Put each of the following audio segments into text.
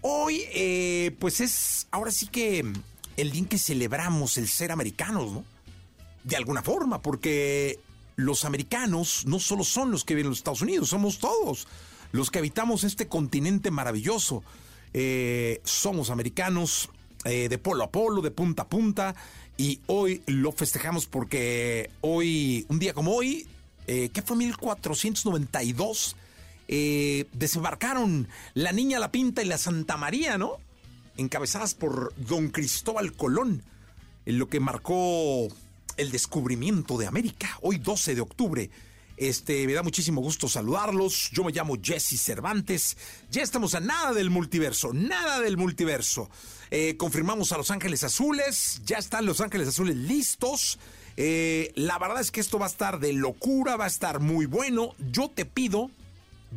Hoy, eh, pues es, ahora sí que el día en que celebramos el ser americanos, ¿no? De alguna forma, porque los americanos no solo son los que viven en los Estados Unidos, somos todos los que habitamos este continente maravilloso. Eh, somos americanos eh, de polo a polo, de punta a punta, y hoy lo festejamos porque hoy, un día como hoy, eh, ¿qué fue 1492? Eh, desembarcaron la Niña La Pinta y la Santa María, ¿no? encabezadas por don Cristóbal Colón, en lo que marcó el descubrimiento de América, hoy 12 de octubre. Este, me da muchísimo gusto saludarlos. Yo me llamo Jesse Cervantes. Ya estamos a nada del multiverso, nada del multiverso. Eh, confirmamos a Los Ángeles Azules, ya están Los Ángeles Azules listos. Eh, la verdad es que esto va a estar de locura, va a estar muy bueno. Yo te pido,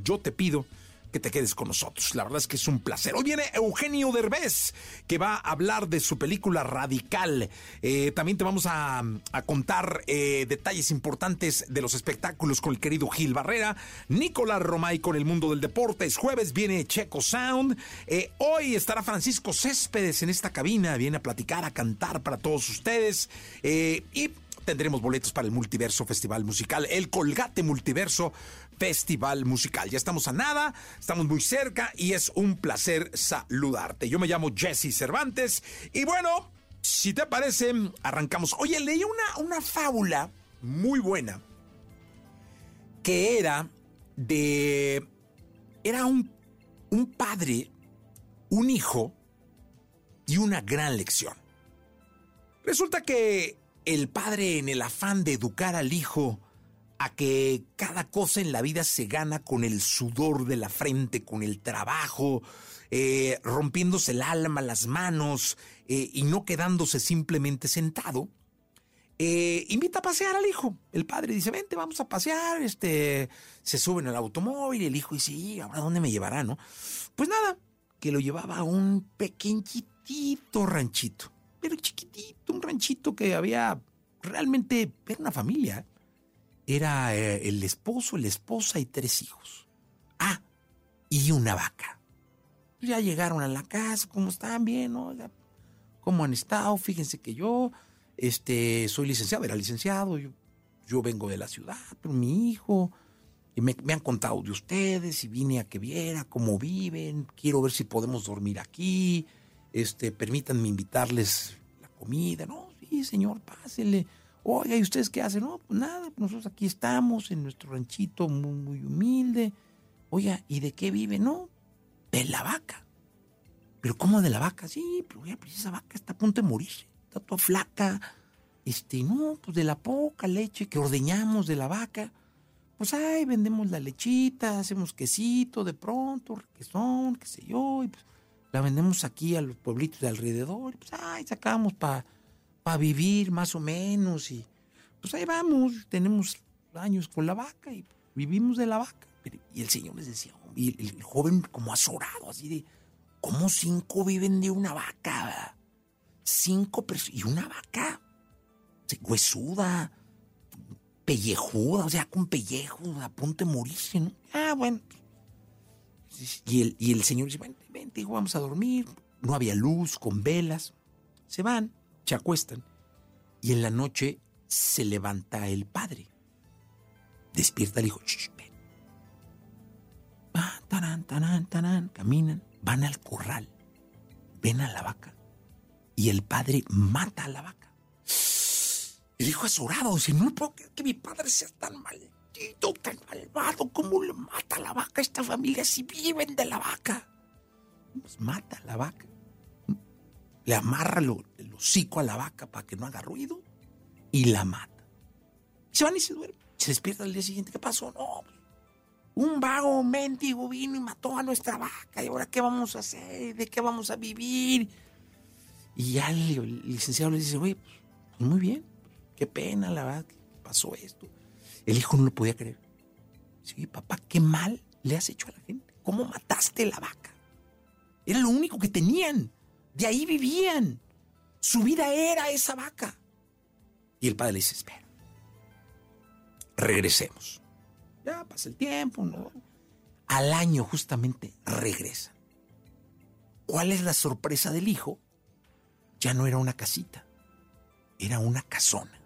yo te pido que te quedes con nosotros. La verdad es que es un placer. Hoy viene Eugenio Derbez, que va a hablar de su película Radical. Eh, también te vamos a, contar eh, detalles importantes de los espectáculos con el querido Gil Barrera. Nicolás Romay con el mundo del deporte. Es jueves, viene Checo Sound. Eh, hoy estará Francisco Céspedes en esta cabina. Viene a platicar, a cantar para todos ustedes. y tendremos boletos para el Multiverso Festival Musical, el Colgate Multiverso Festival Musical. Ya estamos a nada, estamos muy cerca y es un placer saludarte. Yo me llamo Jesse Cervantes y bueno, si te parece, arrancamos. Oye, leí una, una fábula muy buena que era de... Era un, un padre, un hijo y una gran lección. Resulta que el padre en el afán de educar al hijo a que cada cosa en la vida se gana con el sudor de la frente, con el trabajo, eh, rompiéndose el alma, las manos eh, y no quedándose simplemente sentado. Eh, invita a pasear al hijo. El padre dice, vente, vamos a pasear. Este, se suben al automóvil. El hijo dice, ¿y ahora dónde me llevará, no? Pues nada, que lo llevaba a un pequeñitito ranchito. Pero chiquitito, un ranchito que había realmente, era una familia era eh, el esposo, la esposa y tres hijos. Ah, y una vaca. Ya llegaron a la casa, ¿cómo están? Bien, ¿no? ¿Cómo han estado? Fíjense que yo este, soy licenciado, era licenciado, yo, yo vengo de la ciudad, pero mi hijo, y me, me, han contado de ustedes y vine a que viera cómo viven, quiero ver si podemos dormir aquí, este, permítanme invitarles la comida, ¿no? Sí, señor, pásele. Oiga, ¿y ustedes qué hacen? No, pues nada, nosotros aquí estamos en nuestro ranchito muy, muy humilde. Oiga, ¿y de qué vive? No, de la vaca. ¿Pero cómo de la vaca? Sí, pero pues esa vaca está a punto de morirse, está toda flaca. Este, no, pues de la poca leche que ordeñamos de la vaca. Pues ay, vendemos la lechita, hacemos quesito de pronto, requesón, qué sé yo, y pues la vendemos aquí a los pueblitos de alrededor, pues ay, sacamos para para vivir más o menos y pues ahí vamos, tenemos años con la vaca y vivimos de la vaca. Y el señor les decía, y el, joven como azorado, así de, ¿cómo cinco viven de una vaca? Cinco personas, y una vaca huesuda, pellejuda, o sea, con pellejo, a punto de morirse, ¿no? Ah, bueno. Y el, y el señor dice, vente, vente, vamos a dormir. No había luz, con velas. Se van se acuestan y en la noche se levanta el padre. Despierta el hijo. ven. Ah, Tarán, tarán, tarán, caminan, van al corral, ven a la vaca y el padre mata a la vaca. El hijo azorado dice, no puedo creer que mi padre sea tan maldito, tan malvado, ¿cómo le mata a la vaca? Esta familia si viven de la vaca. Pues mata a la vaca. Le amarra lo, el hocico a la vaca para que no haga ruido y la mata. se van y se duermen. Se despierta el día siguiente. ¿Qué pasó? No, un vago mendigo vino y mató a nuestra vaca. ¿Y ahora qué vamos a hacer? ¿De qué vamos a vivir? Y ya el, licenciado le dice, oye, pues muy bien, qué pena, la verdad, que pasó esto. El hijo no lo podía creer. Dice, papá, qué mal le has hecho a la gente. ¿Cómo mataste la vaca? Era lo único que tenían. De ahí vivían. Su vida era esa vaca. Y el padre le dice, espera, regresemos. Ya pasa el tiempo, ¿no? Al año justamente regresa. ¿Cuál es la sorpresa del hijo? Ya no era una casita, era una casona.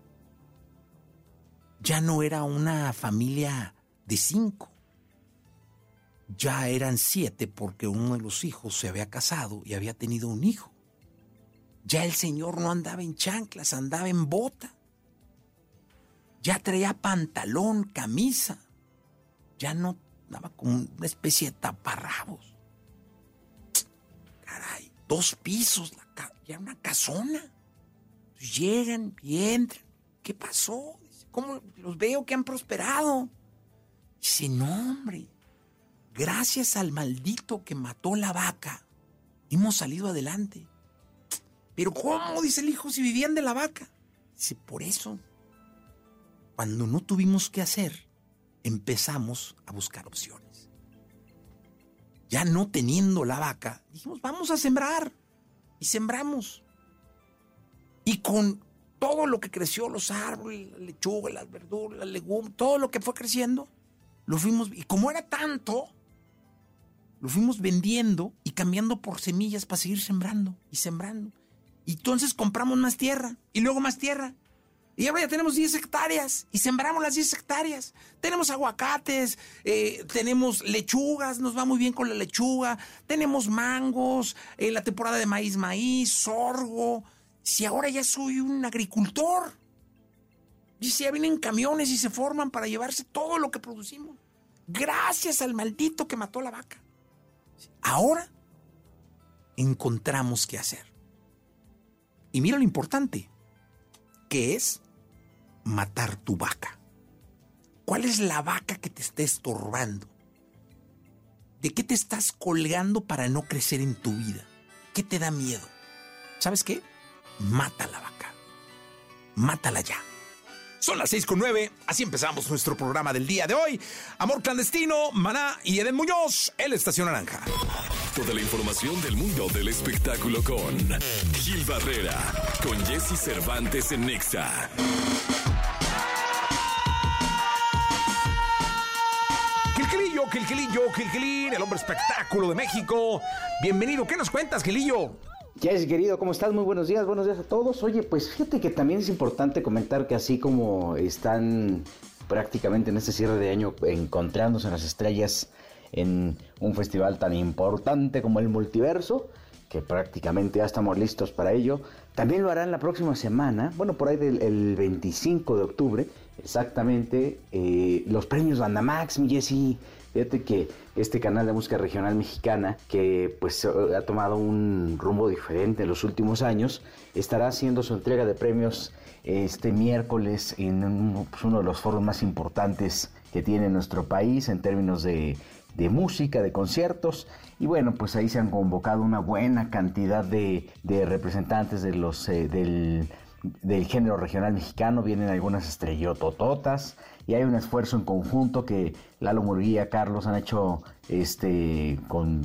Ya no era una familia de cinco. Ya eran siete porque uno de los hijos se había casado y había tenido un hijo. Ya el señor no andaba en chanclas, andaba en bota. Ya traía pantalón, camisa ya no daba como una especie de taparrabos. Caray, dos pisos, la ya una casona. Llegan y entran. ¿Qué pasó? ¿Cómo los veo que han prosperado? Dice, no, hombre, gracias al maldito que mató la vaca, hemos salido adelante. Pero ¿cómo? Dice el hijo, si vivían de la vaca. Dice, por eso, cuando no tuvimos que hacer, empezamos a buscar opciones. Ya no teniendo la vaca, dijimos, vamos a sembrar. Y sembramos. Y con todo lo que creció, los árboles, la lechuga, las verduras, las legumbres, todo lo que fue creciendo, lo fuimos, y como era tanto, lo fuimos vendiendo y cambiando por semillas para seguir sembrando y sembrando. Y entonces compramos más tierra y luego más tierra y ahora ya tenemos 10 hectáreas y sembramos las 10 hectáreas. Tenemos aguacates, eh, tenemos lechugas, nos va muy bien con la lechuga, tenemos mangos, en la temporada de maíz, maíz, sorgo. Si ahora ya soy un agricultor. Y si ya vienen camiones y se forman para llevarse todo lo que producimos. Gracias al maldito que mató la vaca. Ahora encontramos qué hacer. Y mira lo importante, que es matar tu vaca? ¿Cuál es la vaca que te está estorbando? ¿De qué te estás colgando para no crecer en tu vida? ¿Qué te da miedo? ¿Sabes qué? Mata la vaca. Mátala ya. Son las seis con nueve, así empezamos nuestro programa del día de hoy. Amor clandestino, Maná y Eden Muñoz, el Estación Naranja. Toda la información del mundo del espectáculo con Gil Barrera, con Jesse Cervantes en Nexa. Gilillo, Gilgilín, el hombre espectáculo de México. Bienvenido, ¿qué nos cuentas, Gilillo? Jesse, querido, ¿cómo estás? Muy buenos días, buenos días a todos. Oye, pues fíjate que también es importante comentar que así como están prácticamente en este cierre de año encontrándose en las estrellas en un festival tan importante como el multiverso, que prácticamente ya estamos listos para ello, también lo harán la próxima semana, bueno, por ahí del el 25 de octubre, exactamente, eh, los premios Bandamax, mi Jesse. Fíjate que este canal de música regional mexicana, que pues ha tomado un rumbo diferente en los últimos años, estará haciendo su entrega de premios este miércoles en pues, uno de los foros más importantes que tiene nuestro país en términos de, música, de conciertos. Y bueno, pues ahí se han convocado una buena cantidad de, representantes de los, eh, del, del género regional mexicano. Vienen algunas estrellotototas y hay un esfuerzo en conjunto que Lalo Murguía, Carlos han hecho este con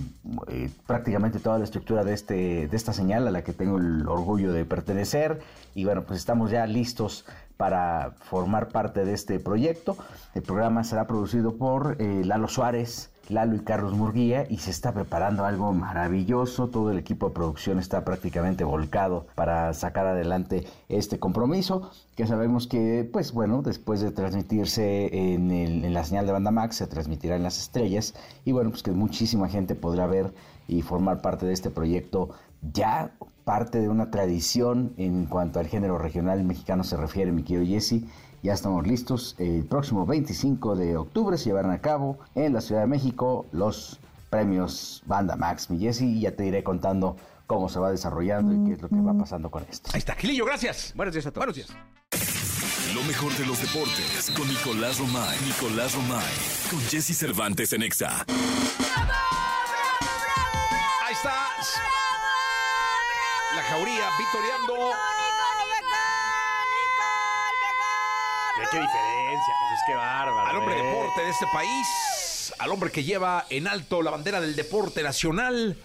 eh, prácticamente toda la estructura de este de esta señal a la que tengo el orgullo de pertenecer y bueno pues estamos ya listos para formar parte de este proyecto el programa será producido por eh, Lalo Suárez Lalo y Carlos Murguía y se está preparando algo maravilloso. Todo el equipo de producción está prácticamente volcado para sacar adelante este compromiso que sabemos que, pues bueno, después de transmitirse en, en la señal de banda Max, se transmitirá en las estrellas y bueno, pues que muchísima gente podrá ver y formar parte de este proyecto ya parte de una tradición en cuanto al género regional mexicano se refiere, mi querido Jesse. Ya estamos listos. El próximo 25 de octubre se llevarán a cabo en la Ciudad de México los premios Banda Max, mi Jesse, y ya te iré contando cómo se va desarrollando y qué es lo que va pasando con esto. Ahí está, Gilillo, gracias. Buenos días a todos. Buenos días. Lo mejor de los deportes con Nicolás Romay. Nicolás Romay. Con Jesse Cervantes en Exa. Ahí está. La jauría victoriando. Mira qué diferencia, Jesús, qué bárbaro. Al hombre eh. deporte de este país, al hombre que lleva en alto la bandera del deporte nacional.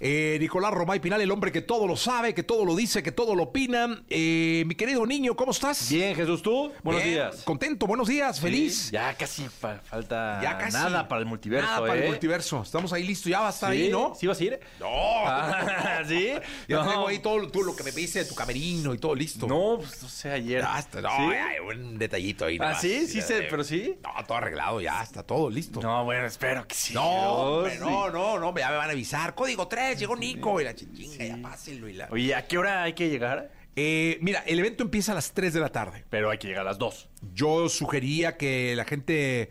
Eh, Nicolás Romay Pinal, el hombre que todo lo sabe, que todo lo dice, que todo lo opina. Eh, mi querido niño, ¿cómo estás? Bien, Jesús, ¿tú? Buenos Bien, días. Contento, buenos días, feliz. Sí, Ya casi fa- falta Ya casi. nada para el multiverso, Nada para ¿eh? el multiverso. Estamos ahí listos, ya va a estar ¿Sí? ahí, ¿no? ¿Sí vas a ir? No. Ah, ¿Sí? Ya no. tengo ahí todo tú, lo que me pediste de tu camerino y todo listo. No, pues no sé, ayer. Ya está, no, ¿Sí? hay un detallito ahí. Ah, nomás. ¿sí? Sí, sé, pero sí. No, todo arreglado, ya está todo listo. No, bueno, espero que sí. No, hombre, sí. no, no, no, ya me van a avisar. Código 3, llegó Nico y la chichinga, ya pásenlo y la... Oye, ¿a qué hora hay que llegar? Eh, mira, el evento empieza a las 3 de la tarde. Pero hay que llegar a las 2. Yo sugería que la gente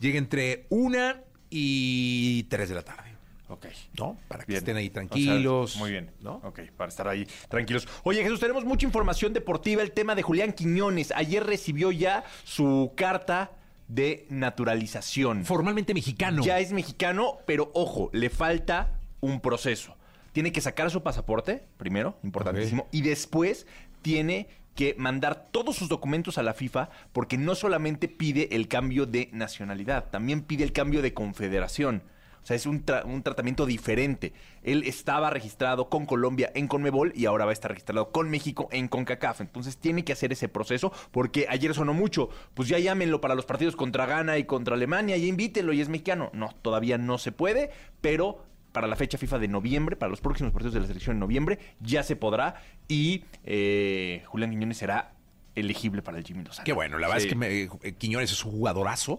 llegue entre 1 y 3 de la tarde. Ok. ¿No? Para que Bien. estén ahí O sea, tranquilos. muy bien. ¿No? Ok, para estar ahí tranquilos. Oye, Jesús, tenemos mucha información deportiva. El tema de Julián Quiñones. Ayer recibió ya su carta de naturalización. Formalmente mexicano. Ya es mexicano, pero ojo, le falta un proceso. Tiene que sacar su pasaporte, primero, importantísimo, y después tiene que mandar todos sus documentos a la FIFA porque no solamente pide el cambio de nacionalidad, también pide el cambio de confederación. O sea, es un, tra- un tratamiento diferente. Él estaba registrado con Colombia en Conmebol y ahora va a estar registrado con México en CONCACAF. Entonces tiene que hacer ese proceso porque ayer sonó mucho. Pues ya llámenlo para los partidos contra Ghana y contra Alemania, ya invítenlo y es mexicano. No, todavía no se puede, pero para la fecha FIFA de noviembre, para los próximos partidos de la selección en noviembre, ya se podrá y eh, Julián Quiñones será elegible para el Jimmy Lozano. Qué bueno, la verdad Sí. es que me- eh, Quiñones es un jugadorazo.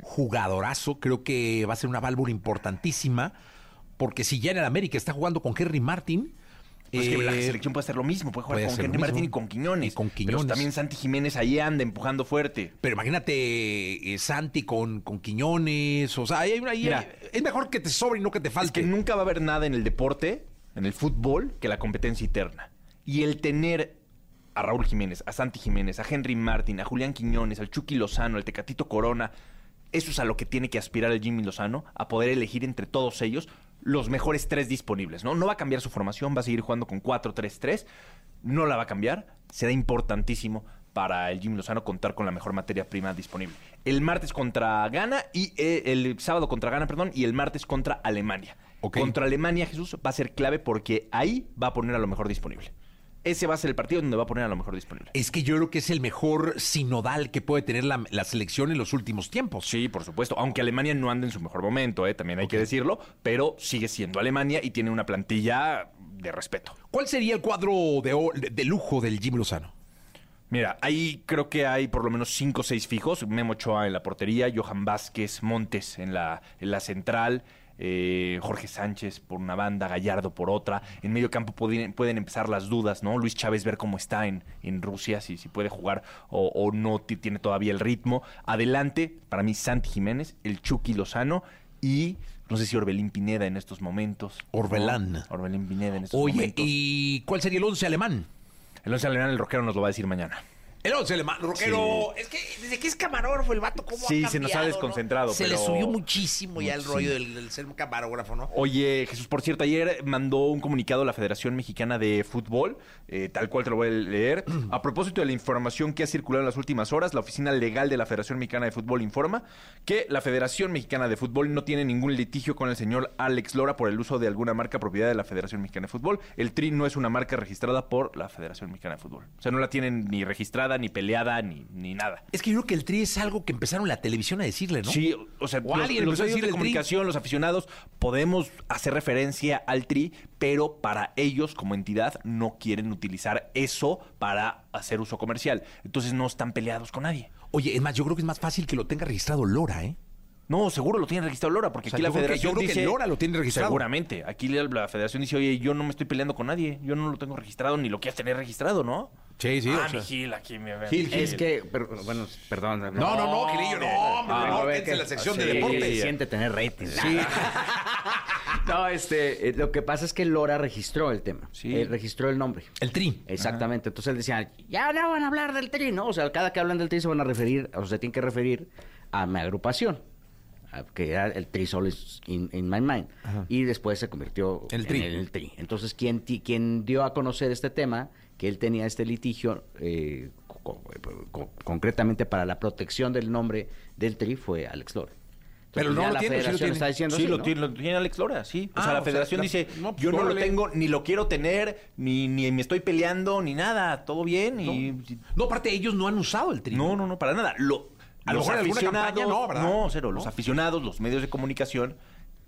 Jugadorazo. Creo que va a ser una válvula importantísima. Porque si ya en el América está jugando con Henry Martin. Pues que la eh, selección puede hacer lo mismo, puede jugar puede con Henry Martín y con Quiñones. Y con Pero Quiñones. también Santi Jiménez ahí anda empujando fuerte. Pero imagínate eh, Santi con, con Quiñones. O sea, hay una- ahí- Mira. es mejor que te sobre y no que te Es falte. que nunca va a haber nada en el deporte, en el fútbol, que la competencia interna. Y el tener a Raúl Jiménez, a Santi Jiménez, a Henry Martin, a Julián Quiñones, al Chucky Lozano, al Tecatito Corona, eso es a lo que tiene que aspirar el Jimmy Lozano, a poder elegir entre todos ellos los mejores tres disponibles, ¿no? No va a cambiar su formación, va a seguir jugando con 4-3-3, no la va a cambiar, será importantísimo para el Jimmy Lozano contar con la mejor materia prima disponible. El martes contra Ghana y eh, el sábado contra Ghana, perdón, y el martes contra Alemania. Ok. Contra Alemania, Jesús, va a ser clave porque ahí va a poner a lo mejor disponible. Ese va a ser el partido donde va a poner a lo mejor disponible. Es que yo creo que es el mejor sinodal que puede tener la, la selección en los últimos tiempos. Sí, por supuesto. Aunque Alemania no anda en su mejor momento, ¿eh? también hay que decirlo, pero sigue siendo Alemania y tiene una plantilla de respeto. ¿Cuál sería el cuadro de, de- lujo del Jimmy Lozano? Mira, ahí creo que hay por lo menos cinco o seis fijos. Memo Ochoa en la portería, Johan Vázquez, Montes en la, en la central, eh, Jorge Sánchez por una banda, Gallardo por otra. En medio campo pueden, pueden empezar las dudas, ¿no? Luis Chávez ver cómo está en, en Rusia, si, si puede jugar o, o no ti- tiene todavía el ritmo. Adelante, para mí, Santi Jiménez, el Chucky Lozano y no sé si Orbelín Pineda en estos momentos. ¿no? Orbelán. Orbelín Pineda en estos Oye, momentos. ¿y cuál sería el once alemán? El once alemán, el rockero nos lo va a decir mañana. El once alemán, rockero. Es que desde que es camarógrafo el vato, ¿cómo Sí, ha se nos ha cambiado, desconcentrado, ¿no? Se pero- le subió muchísimo ya el rollo del, del ser camarógrafo, ¿no? Oye, Jesús, por cierto, ayer mandó un comunicado a la Federación Mexicana de Fútbol, eh, tal cual te lo voy a leer. A propósito de la información que ha circulado en las últimas horas, la Oficina Legal de la Federación Mexicana de Fútbol informa que la Federación Mexicana de Fútbol no tiene ningún litigio con el señor Alex Lora por el uso de alguna marca propiedad de la Federación Mexicana de Fútbol. El TRI no es una marca registrada por la Federación Mexicana de Fútbol. O sea, no la tienen ni registrada ni peleada, ni, ni nada. Es que yo creo que el tri es algo que empezaron la televisión a decirle, ¿no? Sí, o sea, O los, alguien los a medios de tri. comunicación, los aficionados, podemos hacer referencia al tri, pero para ellos como entidad no quieren utilizar eso para hacer uso comercial. Entonces no están peleados con nadie. Oye, es más, yo creo que es más fácil que lo tenga registrado Lora, ¿eh? No, seguro lo tiene registrado Lora, porque O sea, aquí la creo que- federación yo creo que dice... Lora lo tiene registrado. Seguramente. Aquí la, la federación dice, oye, yo no me estoy peleando con nadie. Yo no lo tengo registrado, ni lo quieres tener registrado, ¿no? Sí, sí, Ah, o sea. mi Gil, aquí me ven. Gil, Gil. Es que, pero, bueno, perdón. No, no, no, Gilillo, no, hombre, Ah, no, quédense que- en la sección de sí, deportes. Siente tener rating. Sí. no, este, eh, lo que pasa es que Lora registró el tema. Sí. Eh, registró el nombre. El tri. Exactamente. Entonces él decía, ya no van a hablar del tri, ¿no? O sea, cada que hablan del tri se van a referir, o se tienen que referir a mi agrupación. a- Que era el Tri Solis in, in My Mind. Y después se convirtió El Tri. en el Tri. Entonces, quien, ti- quien dio a conocer este tema, que él tenía este litigio, eh, co- co- concretamente para la protección del nombre del Tri, fue Alex Lora. Pero no lo la tiene, sí lo federación tiene. está diciendo Sí, así, lo, ¿no? tiene, lo tiene Alex Lora, sí. O Ah, sea, la o sea, federación la- dice, no, pues, yo no lo tengo, ni lo quiero tener, ni, ni me estoy peleando, ni nada. Todo bien. Y, No, aparte, ellos no han usado el tri. no, no, no, para nada. Lo, A lo los aficionados- campaña no, ¿verdad? No, cero. Los ¿No? aficionados, los medios de comunicación,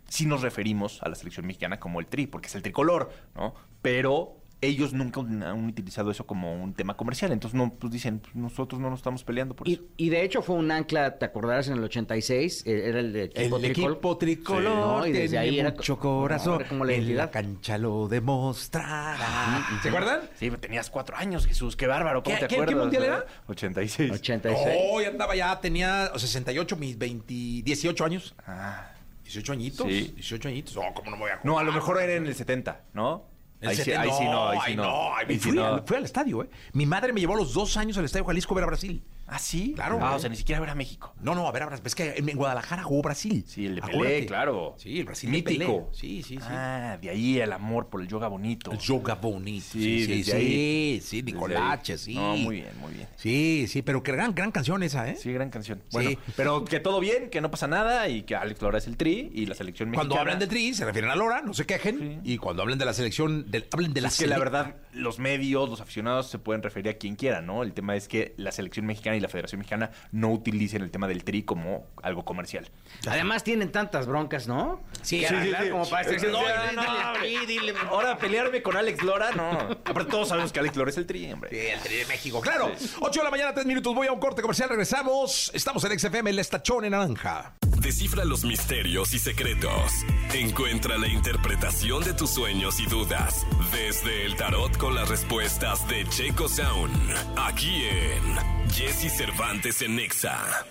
sí nos referimos a la selección mexicana como el tri, porque es el tricolor, ¿no? Pero ellos nunca han utilizado eso como un tema comercial. Entonces, no, pues dicen, pues, nosotros no nos estamos peleando por eso. Y, de hecho fue un ancla, ¿te acordarás? En el 86, eh, era el de equipo El tricol. equipo tricolor No, y desde ahí era mucho co- corazón. era como la en identidad. la cancha lo demostrará. ¿Se acuerdan? Sí, tenías cuatro años, Jesús. Qué bárbaro. ¿Cómo ¿Qué- te qué- qué acuerdas? mundial era? 86. 86. Oh, ya andaba ya, tenía 68, mis 20, 18 años. Ah. 18 añitos. Sí. 18 añitos. Oh, ¿cómo no me voy a No, a lo mejor era en el 70, ¿no? Ahí, sí, 70, ahí sí no, ahí sí no. Ahí sí fui, no. fui al estadio, ¿eh? Mi madre me llevó a los dos años al estadio Jalisco a ver a Brasil. Ah, sí. Claro, Ah, o sea, ni siquiera ver a México. No, no, a ver a Brasil. Es que en, Guadalajara jugó Brasil. Sí, el de Pelé, Acuérdate. claro. Sí, el Brasil de Mítico. Sí, sí, sí. Ah, de ahí el amor por el yoga bonito. El yoga bonito. Sí, Sí, sí, sí. Sí, Nicolache, sí. No, muy bien, muy bien. Sí, sí, pero que gran, gran canción esa, ¿eh? Sí, gran canción. Sí. Bueno, pero que todo bien, que no pasa nada y que Alex Lora es el tri y la selección mexicana. Cuando hablan de Tri, se refieren a Lora, no se quejen. Y cuando hablen de la selección, del- hablen de la es que la verdad, los medios, los aficionados se pueden referir a quien quiera, ¿no? El tema es que la selección mexicana y la Federación Mexicana no utilicen el tema del tri como algo comercial. Además tienen tantas broncas, ¿no? Sí, sí, sí, sí. como para No, no, dile. Ahora, pelearme con Alex Lora, no. Aparte, todos sabemos que Alex Lora es el tri, hombre. Sí, el Tri de México, claro. 8 de la mañana, 3 minutos. Voy a un corte comercial. Regresamos. Estamos en XFM, el estachón en naranja. Descifra los misterios y secretos. Encuentra la interpretación de tus sueños y dudas desde el tarot con las respuestas de Checo Sound. Aquí en Jesse Cervantes en Nexa.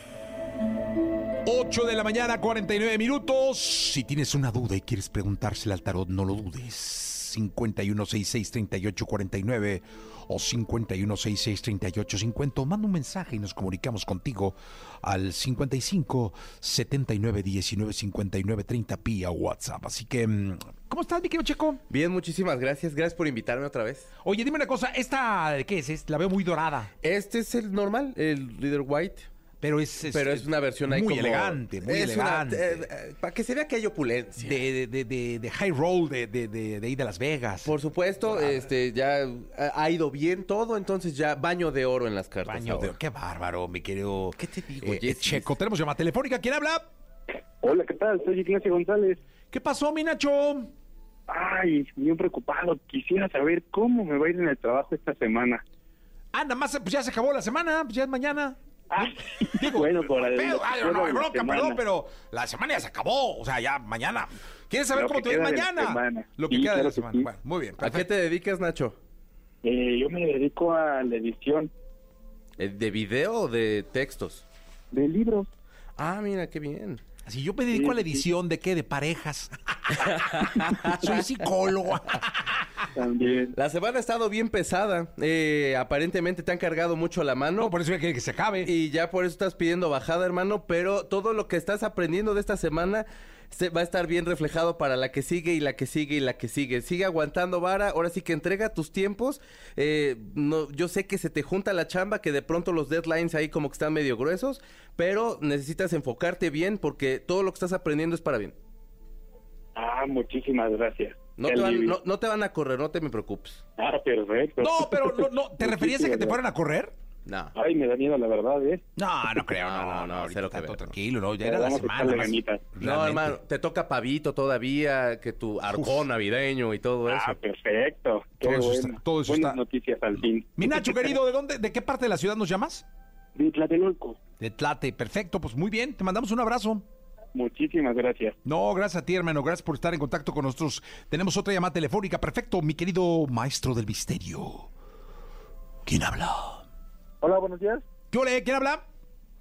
8 de la mañana, 49 minutos. Si tienes una duda y quieres preguntársela al tarot, no lo dudes. 51663849 o 51663850. Manda un mensaje y nos comunicamos contigo al 55 79 19 59 30 vía WhatsApp. Así que, mm, ¿cómo estás, mi querido Checo? Bien, muchísimas gracias. Gracias por invitarme otra vez. Oye, dime una cosa, ¿esta de qué es? Es- La veo muy dorada, Este es el normal, el Leader White. pero es... pero es una versión ahí muy como- elegante, muy es una- elegante. eh, eh, para que se vea que hay opulencia. de, de, de, de- de high roll de, de, de, de ahí de Las Vegas. Por supuesto, este ya ha- ido bien todo, entonces ya baño de oro en las cartas. Baño de- ahora. Qué bárbaro, mi querido. ¿Qué te digo, eh? Checo, tenemos llamada telefónica. ¿Quién habla? Hola, ¿qué tal? Soy Ignacio González. ¿Qué pasó, mi Nacho? Ay, bien preocupado. Quisiera saber cómo me va a ir en el trabajo esta semana. Ah, nada más, pues ya se acabó la semana, pues ya es mañana. Ah, bueno, por el Pero, ay, no, hay bronca, perdón, pero la semana ya se acabó. O sea, ya mañana. ¿Quieres saber Lo cómo que te ves mañana? Lo que Sí, queda de la semana. sí. Bueno, muy bien. ¿A qué te dedicas, Nacho? Eh, yo me dedico a la edición Eh, ¿De video o de textos? de libros. Ah, mira, qué bien. Si yo me dedico a la sí. edición de qué? De parejas. Soy psicólogo. También. La semana ha estado bien pesada. Eh, aparentemente te han cargado mucho la mano. No, por eso ya quiere que se acabe. Y ya por eso estás pidiendo bajada, hermano. Pero todo lo que estás aprendiendo de esta semana se va a estar bien reflejado para la que sigue y la que sigue y la que sigue. Sigue aguantando vara. Ahora sí que entrega tus tiempos. Eh, no, yo sé que se te junta la chamba, que de pronto los deadlines ahí como que están medio gruesos. Pero necesitas enfocarte bien porque todo lo que estás aprendiendo es para bien. Ah, muchísimas gracias. No te, van, alivio. no, no te van a correr, no te me preocupes. Ah, perfecto. No, pero no, no, ¿te referías a que te fueran a correr? No. Ay, me da miedo, la verdad, ¿eh? No, no creo, no, No, no, ahorita está todo tranquilo, no, ya era la semana. más-. No, realmente. hermano, te toca pavito todavía, que tu arcón navideño y todo eso. Ah, perfecto. Qué Todo eso bueno. está- todo eso Buenas está- noticias al fin. Mi Nacho, querido, ¿de dónde, de qué parte de la ciudad nos llamas? De Tlatelolco. De Tlate, perfecto, pues muy bien, te mandamos un abrazo. Muchísimas gracias. No, gracias a ti, hermano, gracias por estar en contacto con nosotros. Tenemos otra llamada telefónica, perfecto, mi querido maestro del misterio. ¿Quién habla? Hola, buenos días. ¿Qué ole? ¿Quién habla?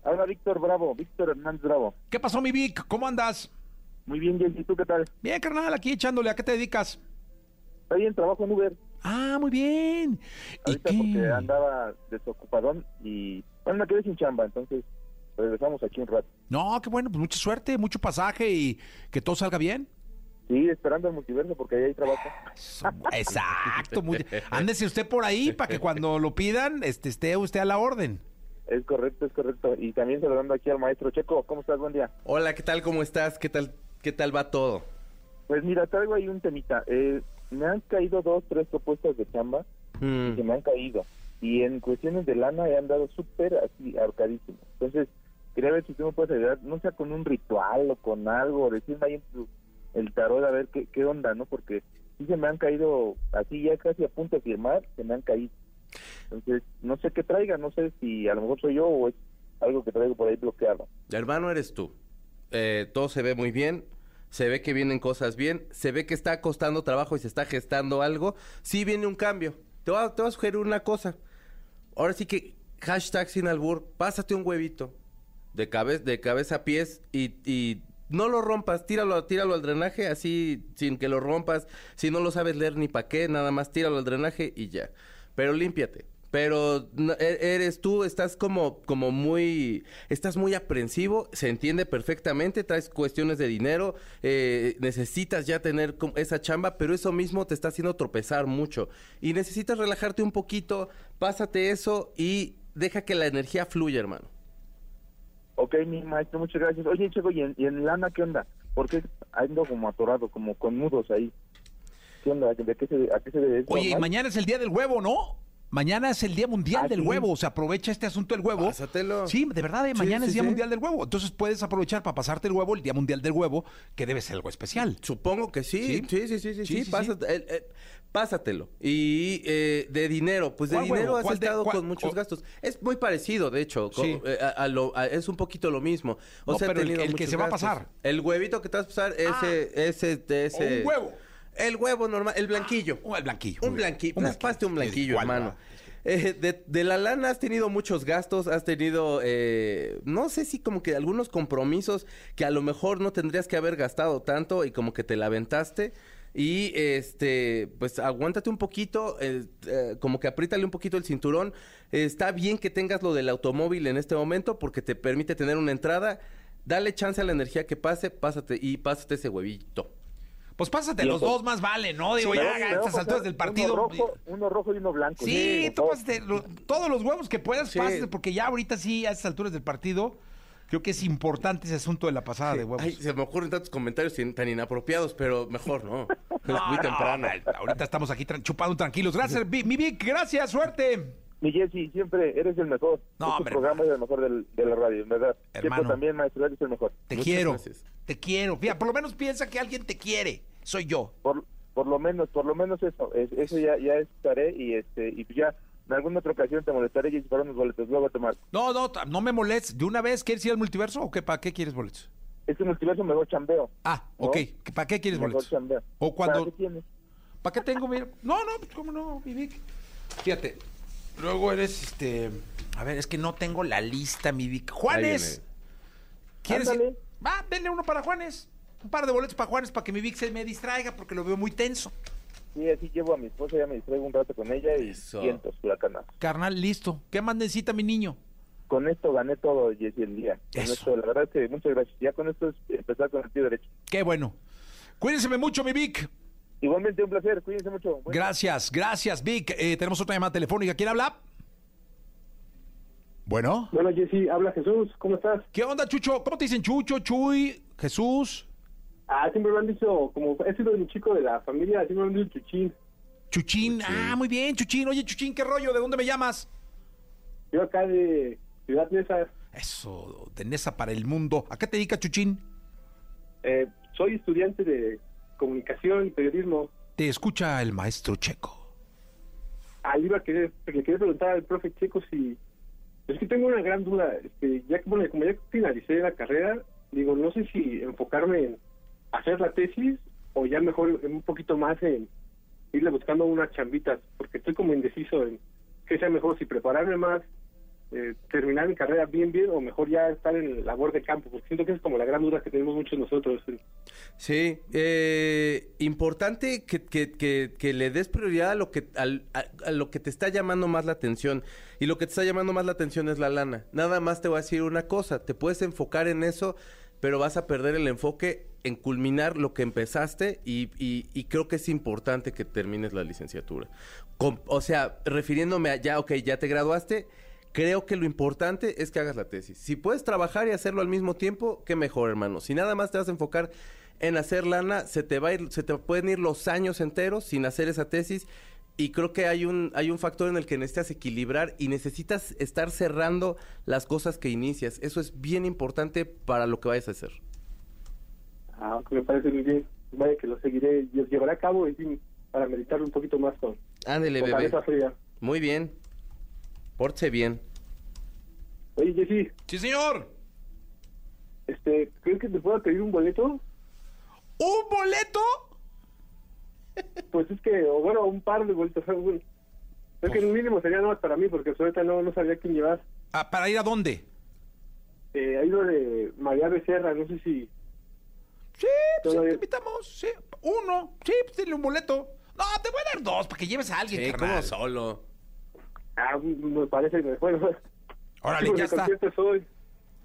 Habla Víctor Bravo, Víctor Hernández Bravo. ¿Qué pasó, mi Vic? ¿Cómo andas? Muy bien, Jessy, ¿tú qué tal? Bien, carnal, aquí echándole. ¿A qué te dedicas? Está bien, trabajo en Uber. Ah, muy bien. ¿Y Ahorita qué? porque andaba desocupadón y... Bueno, me quedé sin chamba, entonces regresamos aquí un rato. No, qué bueno, pues mucha suerte, mucho pasaje y que todo salga bien. Sí, esperando el multiverso porque ahí hay trabajo. Eso, Exacto. Muy... Ándese usted por ahí para que cuando lo pidan este, esté usted a la orden. Es correcto, es correcto. Y también saludando aquí al maestro Checo. ¿Cómo estás? Buen día. Hola, ¿qué tal? ¿Cómo estás? ¿Qué tal, qué tal va todo? Pues mira, traigo ahí un temita. Eh, me han caído dos, tres propuestas de chamba Mm. que me han caído. Y en cuestiones de lana he andado súper así, ahorcadísimo. Entonces, quería ver si tú me puedes ayudar, no sea con un ritual o con algo, decirme ahí en tu- el tarot a ver qué, qué onda, ¿no? Porque sí se me han caído, así ya casi a punto de firmar, se me han caído. Entonces, no sé qué traiga, no sé si a lo mejor soy yo o es algo que traigo por ahí bloqueado. Hermano, eres tú. Eh, todo se ve muy bien. Se ve que vienen cosas bien. Se ve que está costando trabajo y se está gestando algo. Sí viene un cambio. Te voy a, te voy a sugerir una cosa. Ahora sí que hashtag sin albur. Pásate un huevito de, cabe- de cabeza a pies y, y no lo rompas. Tíralo, tíralo al drenaje así sin que lo rompas. Si no lo sabes leer ni para qué, nada más tíralo al drenaje y ya. Pero límpiate. Pero e- eres tú, estás como, como muy, estás muy aprensivo, se entiende perfectamente, traes cuestiones de dinero, eh, necesitas ya tener esa chamba, pero eso mismo te está haciendo tropezar mucho. Y necesitas relajarte un poquito, pásate eso y deja que la energía fluya, hermano. Ok, mi maestro, muchas gracias. Oye, Checo, ¿y en, y en lana qué onda? Porque ando como atorado, como con nudos ahí. ¿Qué onda? ¿De qué se, ¿A qué se debe eso? Oye, mañana es el día del huevo, ¿no? Mañana es el Día Mundial Ah, del sí. Huevo. O sea, aprovecha este asunto del huevo. Pásatelo. Sí, de verdad, ¿eh? Sí, mañana sí, es Día sí. Mundial del Huevo. Entonces puedes aprovechar para pasarte el huevo, el Día Mundial del Huevo, que debe ser algo especial. Supongo que sí. ¿Sí? Sí, sí, sí, sí, Sí, sí, sí, pásate- pásatelo. Y eh, de dinero, pues de ¿Cuál dinero huevo? has ¿Cuál de- estado con muchos o- gastos. Es muy parecido, de hecho, Sí. eh, a- a lo- a- es un poquito lo mismo. O No, sea, pero el- que se va a pasar. El huevito que te vas a pasar, ese, ese, de ese. un huevo. El huevo normal, el blanquillo. Oh, el blanquillo. Un blanquillo. Un Raspaste un blanquillo, ¿Cuál, hermano. Eh, de, de la lana has tenido muchos gastos, has tenido, eh, no sé si como que algunos compromisos que a lo mejor no tendrías que haber gastado tanto y como que te la aventaste. Y este, pues aguántate un poquito, eh, eh, como que apriétale un poquito el cinturón. Eh, está bien que tengas lo del automóvil en este momento porque te permite tener una entrada. Dale chance a la energía que pase, pásate y pásate ese huevito. Pues pásate Sí, los dos más vale, ¿no? Digo, Me ya a estas alturas del partido. Uno rojo, uno rojo y uno blanco. Sí, tú pásate lo- todos los huevos que puedas, Sí. pásate, porque ya ahorita sí, a estas alturas del partido, creo que es importante ese asunto de la pasada de huevos. Ay, se me ocurren tantos comentarios tan inapropiados, pero mejor no. Es muy no, temprano. ahorita estamos aquí tran- chupando tranquilos. Gracias, mi Vic, gracias, suerte. Mi Jessy, siempre eres el mejor. No, Este hombre. programa es el mejor del- de la radio, en verdad. Hermano. Checo también, maestro, eres el mejor. Te Muchas quiero, gracias. te quiero. Fíjate, por lo menos piensa que alguien te quiere. Soy yo. Por, por lo menos, por lo menos eso. Es- eso ya, ya estaré y este y ya en alguna otra ocasión te molestaré y para unos boletos. Luego te marco. No, no, no me molestes. ¿De una vez quieres ir al multiverso o qué? ¿Para qué quieres boletos? Este multiverso mejor chambeo. Ah, ¿No? ok. ¿Para qué quieres Mejor boletos? chambeo. O cuando... ¿Para qué tienes? ¿Para qué tengo? Mira. No, no, pues cómo no, mi Vic. Fíjate. Luego eres este. A ver, es que no tengo la lista, mi Vic. ¡Juanes! ¿Quieres ir? Va, denle uno para Juanes. Un par de boletos para Juanes para que mi Vic se me distraiga porque lo veo muy tenso. Sí, así llevo a mi esposa, ya me distraigo un rato con ella y Eso. cientos huracanas. Carnal, listo. ¿Qué más necesita mi niño? Con esto gané todo, Jessy, el día. Con Eso. esto, la verdad es que muchas gracias. Ya con esto es empezar con el pie derecho. Qué bueno. Cuídense mucho, mi Vic. Igualmente un placer, cuídense mucho. Gracias, gracias, Vic. Eh, tenemos otra llamada telefónica. ¿Quién habla? Bueno. Bueno, Jessy, habla Jesús, ¿cómo estás? ¿Qué onda, Chucho? ¿Cómo te dicen Chucho, Chuy, Jesús? Ah, siempre me han dicho, como he sido un chico de la familia, siempre me han dicho Chuchín. Chuchín. Ah, muy bien, Chuchín. Oye, Chuchín, ¿qué rollo? ¿De dónde me llamas? Yo acá de Ciudad Neza, Eso, de Nesa para el mundo. ¿A qué te dedica Chuchín? eh, soy estudiante de comunicación y periodismo. Te escucha el maestro Checo. Ah, iba a querer, le quería preguntar al profe Checo si... Es que tengo una gran duda, este, ya que, bueno, como ya finalicé la carrera, digo, no sé si enfocarme en hacer la tesis o ya mejor un poquito más en irle buscando unas chambitas, porque estoy como indeciso en qué sea mejor, si prepararme más, eh, terminar mi carrera bien, bien, o mejor ya estar en la labor de campo, porque siento que es como la gran duda que tenemos muchos nosotros. Sí, eh, importante que, que- que- le des prioridad a lo que al- lo que te está llamando más la atención y lo que te está llamando más la atención es la lana. Nada más te voy a decir una cosa, te puedes enfocar en eso, pero vas a perder el enfoque en culminar lo que empezaste y, creo que es importante que termines la licenciatura. O sea, refiriéndome a ya, ok, ya te graduaste. Creo que lo importante es que hagas la tesis. Si puedes trabajar y hacerlo al mismo tiempo, qué mejor, hermano. Si nada más te vas a enfocar en hacer lana, se te va a ir, se te pueden ir los años enteros sin hacer esa tesis. Y creo que hay un, hay un factor en el que necesitas equilibrar y necesitas estar cerrando las cosas que inicias. Eso es bien importante para lo que vayas a hacer. Ah, me parece muy bien. Vaya que lo seguiré, lo llevaré a cabo y sí, para meditar un poquito más con, Ándele, con bebé. cabeza fría. Muy bien. Pórtese bien. Oye, Jessy, Sí, señor. este, ¿crees que te pueda pedir un boleto? ¿Un boleto? Pues es que, o bueno, un par de boletos. bueno, Es que el mínimo sería nada más para mí, porque ahorita no, no sabía quién llevar. Ah, ¿Para ir a dónde? Eh, hay lo de María Becerra, no sé si... Sí, pues Todavía- te invitamos. Sí, uno. Sí, pues dile un boleto. No, te voy a dar dos para que lleves a alguien, Sí, carnal. como solo. Ah, me parece que bueno. Órale, Sí, ya está.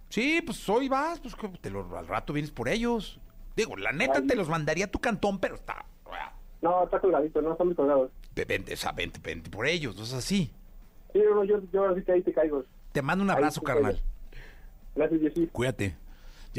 Sí, pues hoy vas, pues te lo- al rato vienes por ellos. Digo, la neta Ay. te los mandaría a tu cantón, pero está... No, está colgadito, no, están muy colgados. Ve- Vente, o sea, vente, vente por ellos, no es así. Sí, no, no, yo, yo ahora sí que ahí te caigo. Te mando un abrazo, sí carnal. caigo. Gracias, Jessy. Cuídate.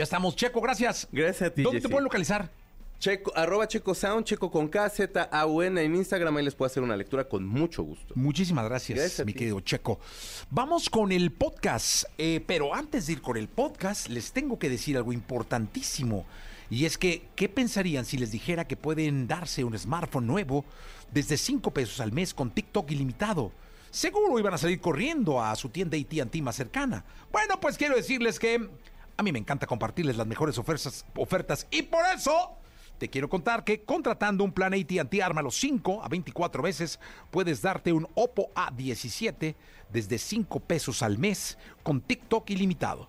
Ya estamos. Checo, gracias. Gracias a ti, ¿Dónde te pueden localizar? Checo, arroba Checo Sound, Checo con K, Z, A, U, N en Instagram. Ahí les puedo hacer una lectura con mucho gusto. Muchísimas gracias, Gracias mi querido Checo. Vamos con el podcast, eh, pero antes de ir con el podcast, les tengo que decir algo importantísimo. Y es que, ¿qué pensarían si les dijera que pueden darse un smartphone nuevo desde 5 pesos al mes con TikTok ilimitado? Seguro iban a salir corriendo a su tienda AT&T más cercana. Bueno, pues quiero decirles que a mí me encanta compartirles las mejores ofertas, ofertas y por eso te quiero contar que contratando un plan AT&T Ármalo 5 a 24 veces puedes darte un Oppo A17 desde 5 pesos al mes con TikTok ilimitado.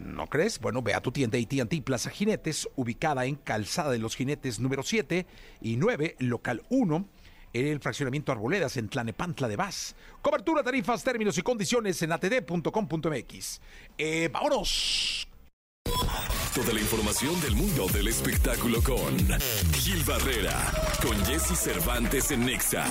¿No crees? Bueno, ve a tu tienda AT&T Plaza Jinetes, ubicada en Calzada de los Jinetes número 7 y 9, local 1, en el fraccionamiento Arboledas en Tlanepantla de Vaz. Cobertura, tarifas, términos y condiciones en atd.com.mx. Eh, vámonos. Toda la información del mundo del espectáculo con Gil Barrera, con Jesse Cervantes en Nexa.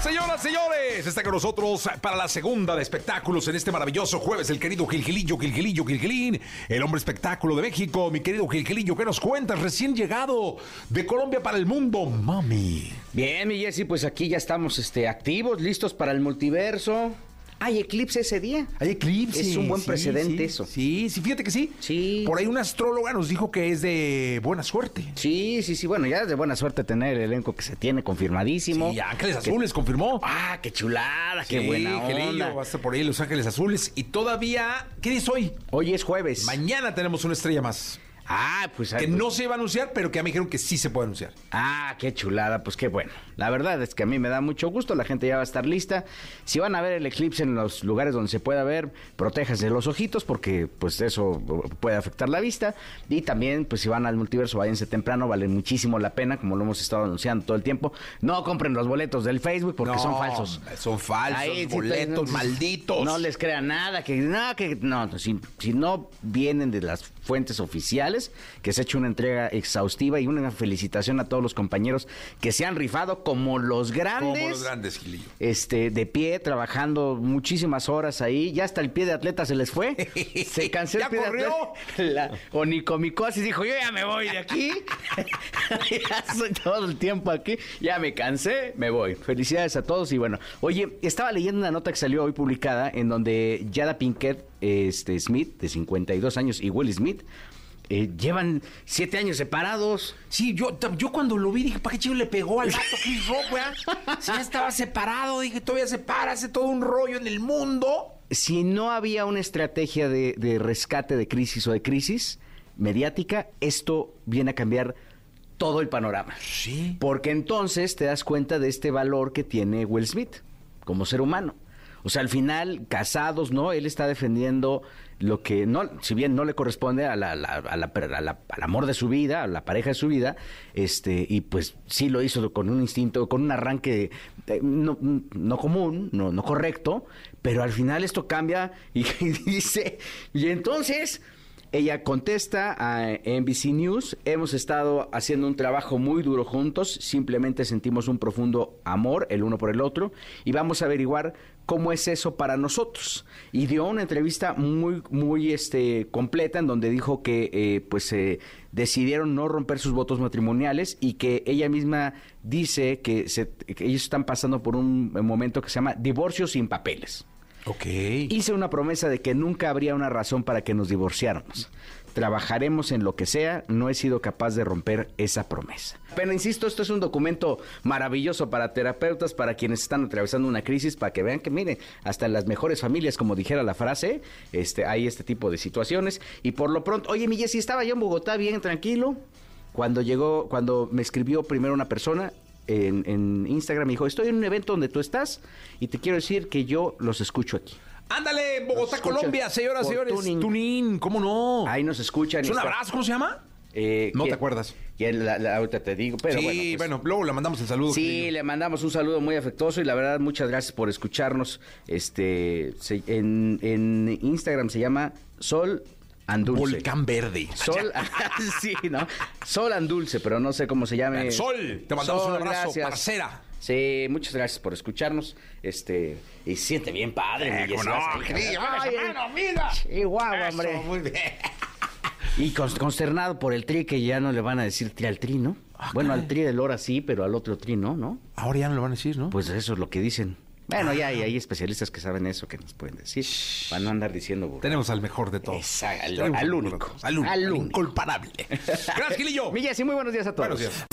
Señoras, señores, está con nosotros para la segunda de espectáculos en este maravilloso jueves el querido Gilgilillo, Gilgilillo, Gilgilín, el hombre espectáculo de México. Mi querido Gilgilillo, ¿qué nos cuentas? Recién llegado de Colombia para el mundo, mami. Bien, mi Jessy, pues aquí ya estamos este, activos, listos para el multiverso. Hay eclipse ese día. Hay eclipse. Es un buen sí, precedente sí. eso. Sí, sí, fíjate que sí. Sí. Por ahí una astróloga nos dijo que es de buena suerte. Sí, sí, sí. Bueno, ya es de buena suerte tener el elenco que se tiene confirmadísimo. Sí, Ángeles Que- Azules confirmó. Ah, qué chulada, qué buena onda. va a estar por ahí Los Ángeles Azules. Y todavía, ¿qué día es hoy? Hoy es jueves. Mañana tenemos una estrella más. Ah, pues, Que pues- no se iba a anunciar, pero que ya me dijeron que sí se puede anunciar. Ah, qué chulada, pues qué bueno. La verdad es que a mí me da mucho gusto, la gente ya va a estar lista. Si van a ver el eclipse en los lugares donde se pueda ver, protéjanse los ojitos porque pues eso puede afectar la vista. Y también, pues si van al multiverso, váyanse temprano, vale muchísimo la pena, como lo hemos estado anunciando todo el tiempo. No compren los boletos del Facebook porque No, son falsos. Son falsos, Ahí sí, boletos pues, malditos. No les crean nada, que no, que no, si, si no vienen de las fuentes oficiales, que se ha hecho una entrega exhaustiva y una felicitación a todos los compañeros que se han rifado como los grandes. Como los grandes, Gilillo. Este, de pie, trabajando muchísimas horas ahí. Ya hasta el pie de atleta se les fue. Se cansó el ¿Ya pie de corrió? atleta. La onicomicosis dijo, yo ya me voy de aquí. ya soy todo el tiempo aquí. Ya me cansé, me voy. Felicidades a todos y bueno. Oye, estaba leyendo una nota que salió hoy publicada en donde Yada Pinkett este, Smith, de 52 años, y Will Smith, eh, llevan siete años separados. Sí, yo, yo cuando lo vi dije, ¿para qué chido le pegó al vato Chris Rock, weá? Si ya estaba separado, dije, todavía se para, hace todo un rollo en el mundo. si no había una estrategia de, de rescate de crisis o de crisis mediática, esto viene a cambiar todo el panorama. Sí. Porque entonces te das cuenta de este valor que tiene Will Smith como ser humano. O sea, al final, casados, ¿no? Él está defendiendo lo que, no, si bien no le corresponde a la- a la- al amor de su vida, a la pareja de su vida, este, y pues sí lo hizo con un instinto, con un arranque eh, no, no común, no, no correcto, pero al final esto cambia y dice, y entonces ella contesta a NBC News, hemos estado haciendo un trabajo muy duro juntos, simplemente sentimos un profundo amor el uno por el otro y vamos a averiguar cómo es eso para nosotros. Y dio una entrevista muy, muy este, completa en donde dijo que eh, pues eh, decidieron no romper sus votos matrimoniales y que ella misma dice que, se- que ellos están pasando por un momento que se llama divorcio sin papeles. Ok. Hice una promesa de que nunca habría una razón para que nos divorciáramos. Trabajaremos en lo que sea, no he sido capaz de romper esa promesa. Pero insisto, esto es un documento maravilloso para terapeutas, para quienes están atravesando una crisis, para que vean que, miren, hasta en las mejores familias, como dijera la frase, este, hay este tipo de situaciones. Y por lo pronto, oye, mi Jessy, estaba yo en Bogotá bien tranquilo. Cuando llegó, cuando me escribió primero una persona, en, en Instagram me dijo, estoy en un evento donde tú estás y te quiero decir que yo los escucho aquí. Ándale, Bogotá, Colombia, señoras y por señores. tuning. Tunín, ¿cómo no? Ahí nos escuchan. ¿Es y un está- abrazo? ¿Cómo se llama? Eh, No te ¿quién- acuerdas. quién la- la- ahorita te digo, pero sí, bueno. pues, bueno, luego le mandamos el saludo. Sí, le mandamos un saludo muy afectuoso y la verdad muchas gracias por escucharnos. Este, se- en, en Instagram se llama Sol Andulce. Volcán Verde. Sol, sí, ¿no? Sol Andulce, pero no sé cómo se llame. Sol, te mandamos Sol, un abrazo, gracias. parcera. Sí, muchas gracias por escucarnos. Este, y siente bien padre, Eh, ¿cómo Jessy, no, vas a- Gilillo? Ay, Bueno, mira. Sí, guau, Eso, hombre. muy bien. Y cons- consternado por el tri que ya no le van a decir tri al tri, ¿no? Ah, bueno, al tri del hora sí, pero al otro tri no, ¿no? Ahora ya no lo van a decir, ¿no? Pues eso es lo que dicen. Bueno, ya hay, hay especialistas que saben eso, que nos pueden decir. Para no andar diciendo burradas. Tenemos al mejor de todos. Exacto, al- al de único. Al único. Al al único. Incolparable. Gracias, Gilillo. Mi Jessy, muy buenos días a todos. Buenos días.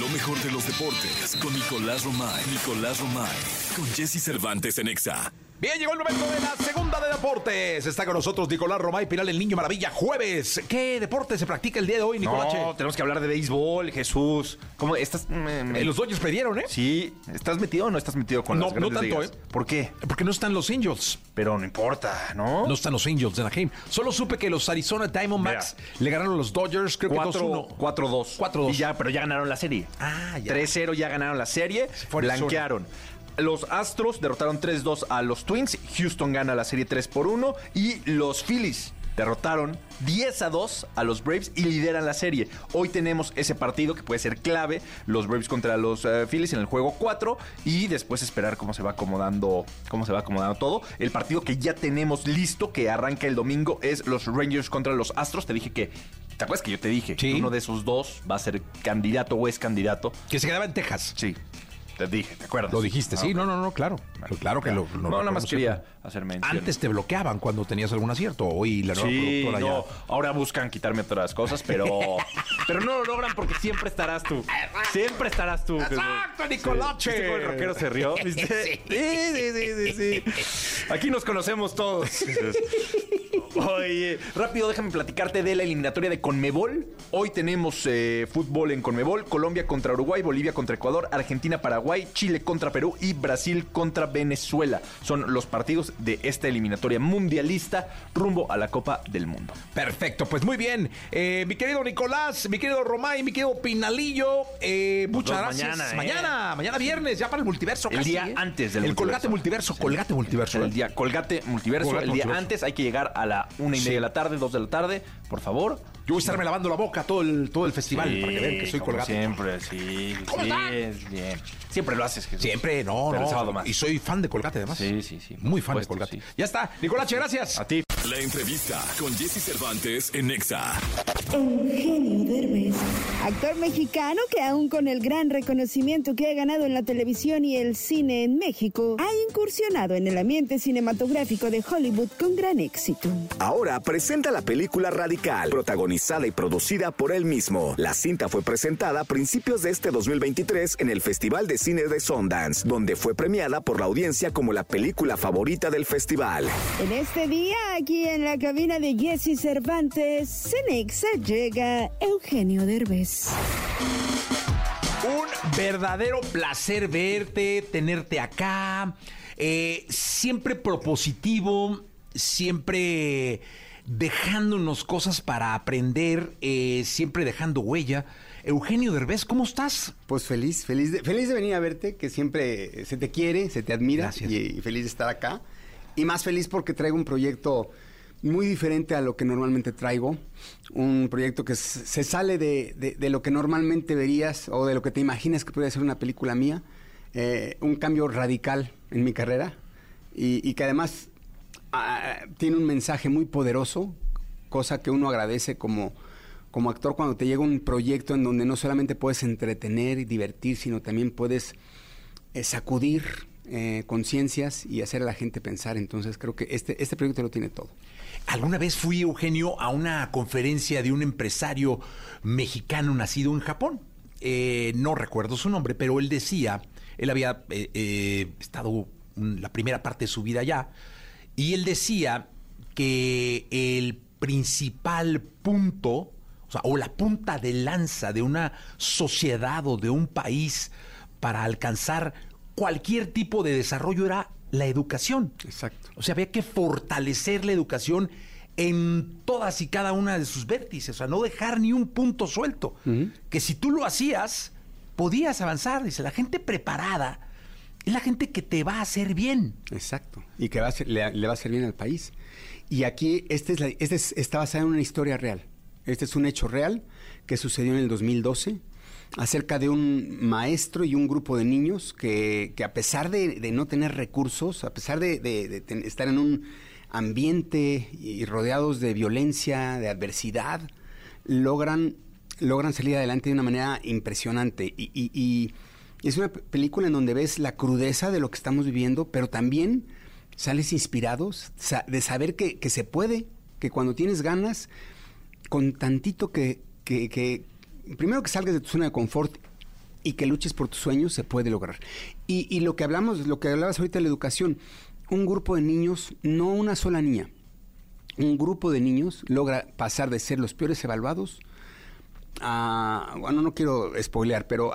Lo mejor de los deportes con Nicolás Romay. Nicolás Romay. Con Jesse Cervantes en Exa. Bien, llegó el momento de la segunda de deportes. Está con nosotros Nicolás Romay Piral, el niño maravilla, jueves. ¿Qué deporte se practica el día de hoy, Nicolache? No, tenemos que hablar de béisbol, Jesús. ¿Cómo estás? me- me- Eh, los Dodgers perdieron, ¿eh? Sí, ¿estás metido o no estás metido con No, las no grandes tanto, ligas? ¿eh? ¿Por qué? Porque no están los Angels. Pero no importa, ¿no? No están los Angels de Anaheim. Solo supe que los Arizona Diamondbacks le ganaron a los Dodgers, creo que 2-1. 4-2. 4-2. Y ya, pero ya ganaron la serie. Ah, ya. 3-0 ya ganaron la serie. fue Arizona. Los Astros derrotaron 3-2 a los Twins. Houston gana la serie 3 por 1. Y los Phillies derrotaron 10 a 2 a los Braves y lideran la serie. Hoy tenemos ese partido que puede ser clave. Los Braves contra los eh, Phillies en el juego 4. Y después esperar cómo se va acomodando. Cómo se va acomodando todo. El partido que ya tenemos listo, que arranca el domingo, es los Rangers contra los Astros. Te dije que. ¿Te acuerdas que yo te dije? Sí. que Uno de esos dos va a ser candidato o es candidato. Que se quedaba en Texas. Sí. Te dije, ¿te acuerdas? Lo dijiste, sí, no, no, no, claro. Claro que lo. No, nada más quería hacer mención. Antes te bloqueaban cuando tenías algún acierto. Hoy la nueva Sí, productora no, ya. ahora buscan quitarme otras cosas, pero pero no lo logran porque siempre estarás tú. Siempre estarás tú. Exacto, Nicolache. ¿Viste cómo el rockero se rió? ¿Viste? Sí, sí, sí, sí, sí. Aquí nos conocemos todos. Oye, rápido, déjame platicarte de la eliminatoria de Conmebol. Hoy tenemos eh, fútbol en Conmebol. Colombia contra Uruguay, Bolivia contra Ecuador, Argentina, Paraguay, Chile contra Perú y Brasil contra Venezuela. Son los partidos de esta eliminatoria mundialista rumbo a la Copa del Mundo. Perfecto, pues muy bien. Eh, mi querido Nicolás, mi querido Romay, mi querido Pinalillo, eh, muchas gracias. mañana, ¿eh? mañana, mañana viernes, ya para el multiverso. El casi, día ¿eh? antes del El multiverso. Colgate Multiverso, Colgate Multiverso. El día Colgate Multiverso. Colgate el día Multiverso. antes hay que llegar a la una y Sí. media de la tarde, dos de la tarde. Por favor, Yo voy a estarme lavando la boca todo el, todo el festival para que vean que soy colgate. Siempre, sí. ¿Cómo sí, están? es bien. Siempre lo haces, Jesús. Siempre, no, Pero el no. sábado más. Y soy fan de Colgate, además. Sí, sí, sí. Muy fan de Colgate. sí. Ya está. Nicolache, gracias. A ti. La entrevista con Jesse Cervantes en Nexa. Eugenio Derbez, actor mexicano que aún con el gran reconocimiento que ha ganado en la televisión y el cine en México, ha incursionado en el ambiente cinematográfico de Hollywood con gran éxito. Ahora presenta la película Radical, protagonizada y producida por él mismo. La cinta fue presentada a principios de este 2023 en el Festival de Cine de Sundance, donde fue premiada por la audiencia como la película favorita del festival. En este día, aquí en la cabina de Jesse Cervantes, Cenexa llega Eugenio Derbez. Un verdadero placer verte, tenerte acá. eh, siempre propositivo, siempre dejándonos cosas para aprender, eh, siempre dejando huella. Eugenio Derbez, ¿cómo estás? Pues feliz, feliz de, feliz de venir a verte, que siempre se te quiere, se te admira Gracias. y, y feliz de estar acá. Y más feliz porque traigo un proyecto muy diferente a lo que normalmente traigo. Un proyecto que se sale de, de- de lo que normalmente verías o de lo que te imaginas que podría ser una película mía. Eh, un cambio radical en mi carrera y, y que además ah, tiene un mensaje muy poderoso, cosa que uno agradece como, como actor cuando te llega un proyecto en donde no solamente puedes entretener y divertir, sino también puedes eh, sacudir eh, conciencias y hacer a la gente pensar. Entonces creo que este, este proyecto lo tiene todo. Alguna vez fui, Eugenio, a una conferencia de un empresario mexicano nacido en Japón. Eh, no recuerdo su nombre, pero él decía, él había estado la primera parte de su vida allá, y él decía que el principal punto, o sea, o la punta de lanza de una sociedad o de un país para alcanzar cualquier tipo de desarrollo era la educación. Exacto. O sea, había que fortalecer la educación en todas y cada una de sus vértices, o sea, no dejar ni un punto suelto. Que si tú lo hacías, podías avanzar. Dice, la gente preparada es la gente que te va a hacer bien. Exacto. Y que va a ser- le, va a hacer bien al país. Y aquí, este, es la- este es- está basado en una historia real. Este es un hecho real que sucedió en el 2012 acerca de un maestro y un grupo de niños que, a pesar de, no tener recursos, a pesar de, estar en un ambiente y rodeados de violencia, de adversidad, logran, logran salir adelante de una manera impresionante. Y, y- y es una pe- película en donde ves la crudeza de lo que estamos viviendo, pero también sales inspirados de saber que, que se puede, que cuando tienes ganas, con tantito que, que, primero que salgas de tu zona de confort y que luches por tus sueños, se puede lograr. Y, y lo que hablamos, lo que hablabas ahorita de la educación, un grupo de niños, no una sola niña, un grupo de niños logra pasar de ser los peores evaluados bueno, no quiero spoilear, pero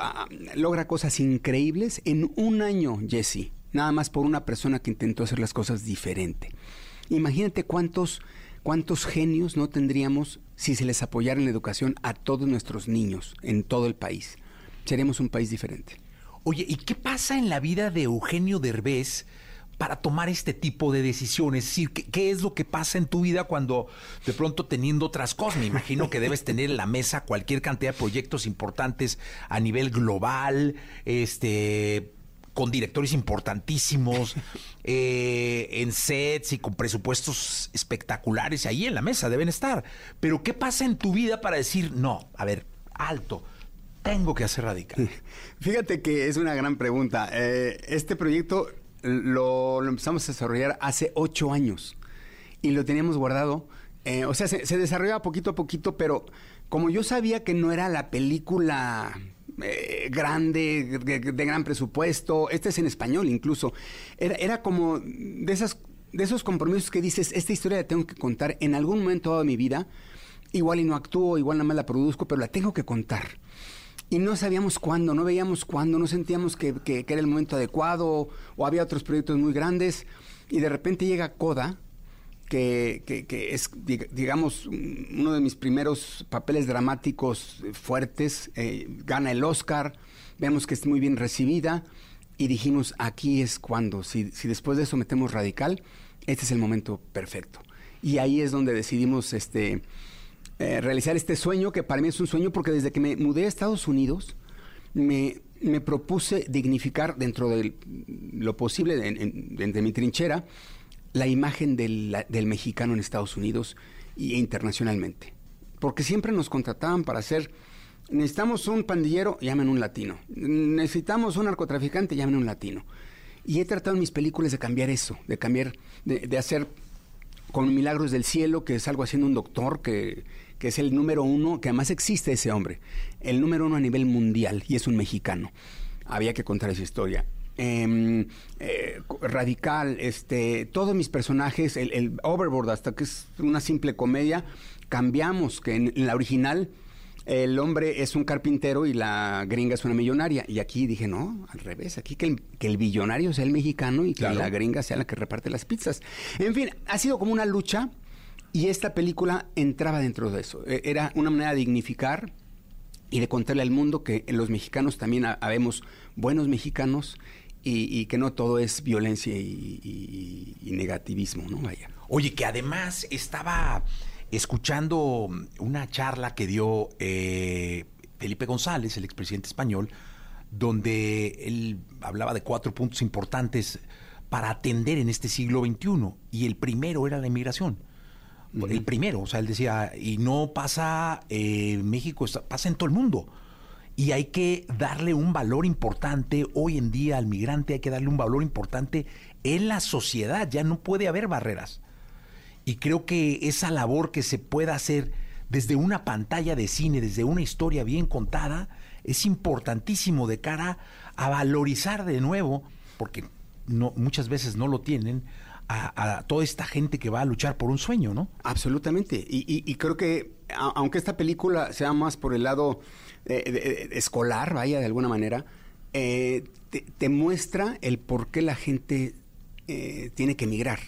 logra cosas increíbles en un año, Jesse, nada más por una persona que intentó hacer las cosas diferente. Imagínate cuántos, cuántos genios no tendríamos si se les apoyara en la educación a todos nuestros niños en todo el país. Seríamos un país diferente. Oye, ¿y qué pasa en la vida de Eugenio Derbez para tomar este tipo de decisiones? Es decir, ¿qué, es lo que pasa en tu vida cuando de pronto teniendo otras cosas? Me imagino que debes tener en la mesa cualquier cantidad de proyectos importantes a nivel global, este con directores importantísimos, eh, en sets y con presupuestos espectaculares, ahí en la mesa deben estar. Pero ¿qué pasa en tu vida para decir, no, a ver, alto, tengo que hacer radical? Fíjate que es una gran pregunta. Eh, este proyecto lo, empezamos a desarrollar hace ocho años y lo teníamos guardado. Eh, o sea, se, se desarrollaba poquito a poquito, pero como yo sabía que no era la película eh, grande, de, de gran presupuesto, este es en español incluso, era, era como de, esas, de esos compromisos que dices, esta historia la tengo que contar en algún momento de mi vida, igual y no actúo, igual nada más la produzco, pero la tengo que contar. Y no sabíamos cuándo, no veíamos cuándo, no sentíamos que, que- era el momento adecuado o había otros proyectos muy grandes. Y de repente llega Coda, que, que- es, dig- digamos, un- uno de mis primeros papeles dramáticos fuertes. eh, gana el Oscar, vemos que es muy bien recibida y dijimos, aquí es cuando, si, si después de eso metemos radical, este es el momento perfecto. Y ahí es donde decidimos este, eh, realizar este sueño, que para mí es un sueño porque desde que me mudé a Estados Unidos, me, me propuse dignificar dentro de lo posible, en- de- de mi trinchera, la imagen del, del mexicano en Estados Unidos e internacionalmente. Porque siempre nos contrataban para hacer, necesitamos un pandillero, llamen un latino. Necesitamos un narcotraficante, llamen un latino. Y he tratado en mis películas de cambiar eso, de cambiar, de, de hacer con Milagros del Cielo, que es algo haciendo un doctor, que, que es el número uno, que además existe ese hombre, el número uno a nivel mundial, y es un mexicano. Había que contar esa historia. Em, eh, radical, este, todos mis personajes, el, el Overboard, hasta que es una simple comedia, cambiamos, que en, en la original el hombre es un carpintero y la gringa es una millonaria. Y aquí dije, no, al revés, aquí que el, que el billonario sea el mexicano y que Claro. la gringa sea la que reparte las pizzas. En fin, ha sido como una lucha y esta película entraba dentro de eso. E- Era una manera de dignificar y de contarle al mundo que los mexicanos también ha- habemos buenos mexicanos y, que no todo es violencia y negativismo, ¿no? Vaya. Oye, que además estaba escuchando una charla que dio eh, Felipe González, el expresidente español, donde él hablaba de cuatro puntos importantes para atender en este siglo XXI. Y el primero era la inmigración. El primero, o sea, él decía, y no pasa eh, México, pasa en todo el mundo. Y hay que darle un valor importante hoy en día al migrante, hay que darle un valor importante en la sociedad, ya no puede haber barreras. Y creo que esa labor que se pueda hacer desde una pantalla de cine, desde una historia bien contada, es importantísimo de cara a valorizar de nuevo, porque muchas veces no lo tienen, a, toda esta gente que va a luchar por un sueño, ¿no? Absolutamente. Y, creo que, aunque esta película sea más por el lado eh, de- de- escolar, vaya, de alguna manera, eh, te, muestra el por qué la gente eh, tiene que emigrar.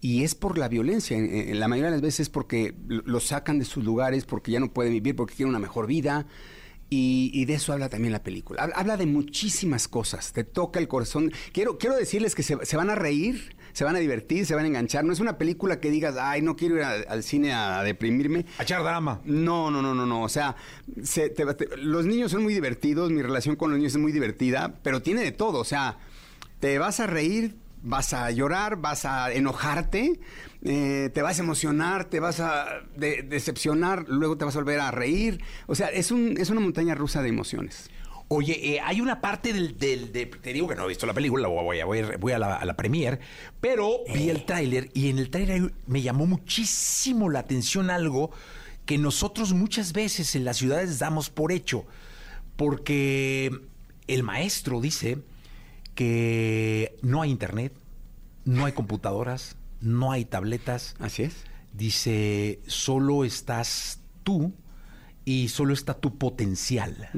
Y es por la violencia. En, la mayoría de las veces es porque lo- sacan de sus lugares, porque ya no pueden vivir, porque quieren una mejor vida. Y, y de eso habla también la película. Habla, habla de muchísimas cosas. Te toca el corazón. Quiero, quiero decirles que se, se van a reír, se van a divertir, se van a enganchar. No es una película que digas, ay, no quiero ir a- al cine a, deprimirme. A echar drama. No, no, no, no, no. O sea, se- te- te- los niños son muy divertidos, mi relación con los niños es muy divertida, pero tiene de todo. O sea, te vas a reír, vas a llorar, vas a enojarte, eh, te vas a emocionar, te vas a de- decepcionar, luego te vas a volver a reír. O sea, es, un, es una montaña rusa de emociones. Oye, eh, hay una parte del, del- de- Te digo que no he visto la película, la voy a, voy a, voy a la, a la premier, pero vi el tráiler y en el tráiler me llamó muchísimo la atención algo que nosotros muchas veces en las ciudades damos por hecho. Porque el maestro dice que no hay internet, no hay computadoras, no hay tabletas. Así es. Dice, solo estás tú y solo está tu potencial.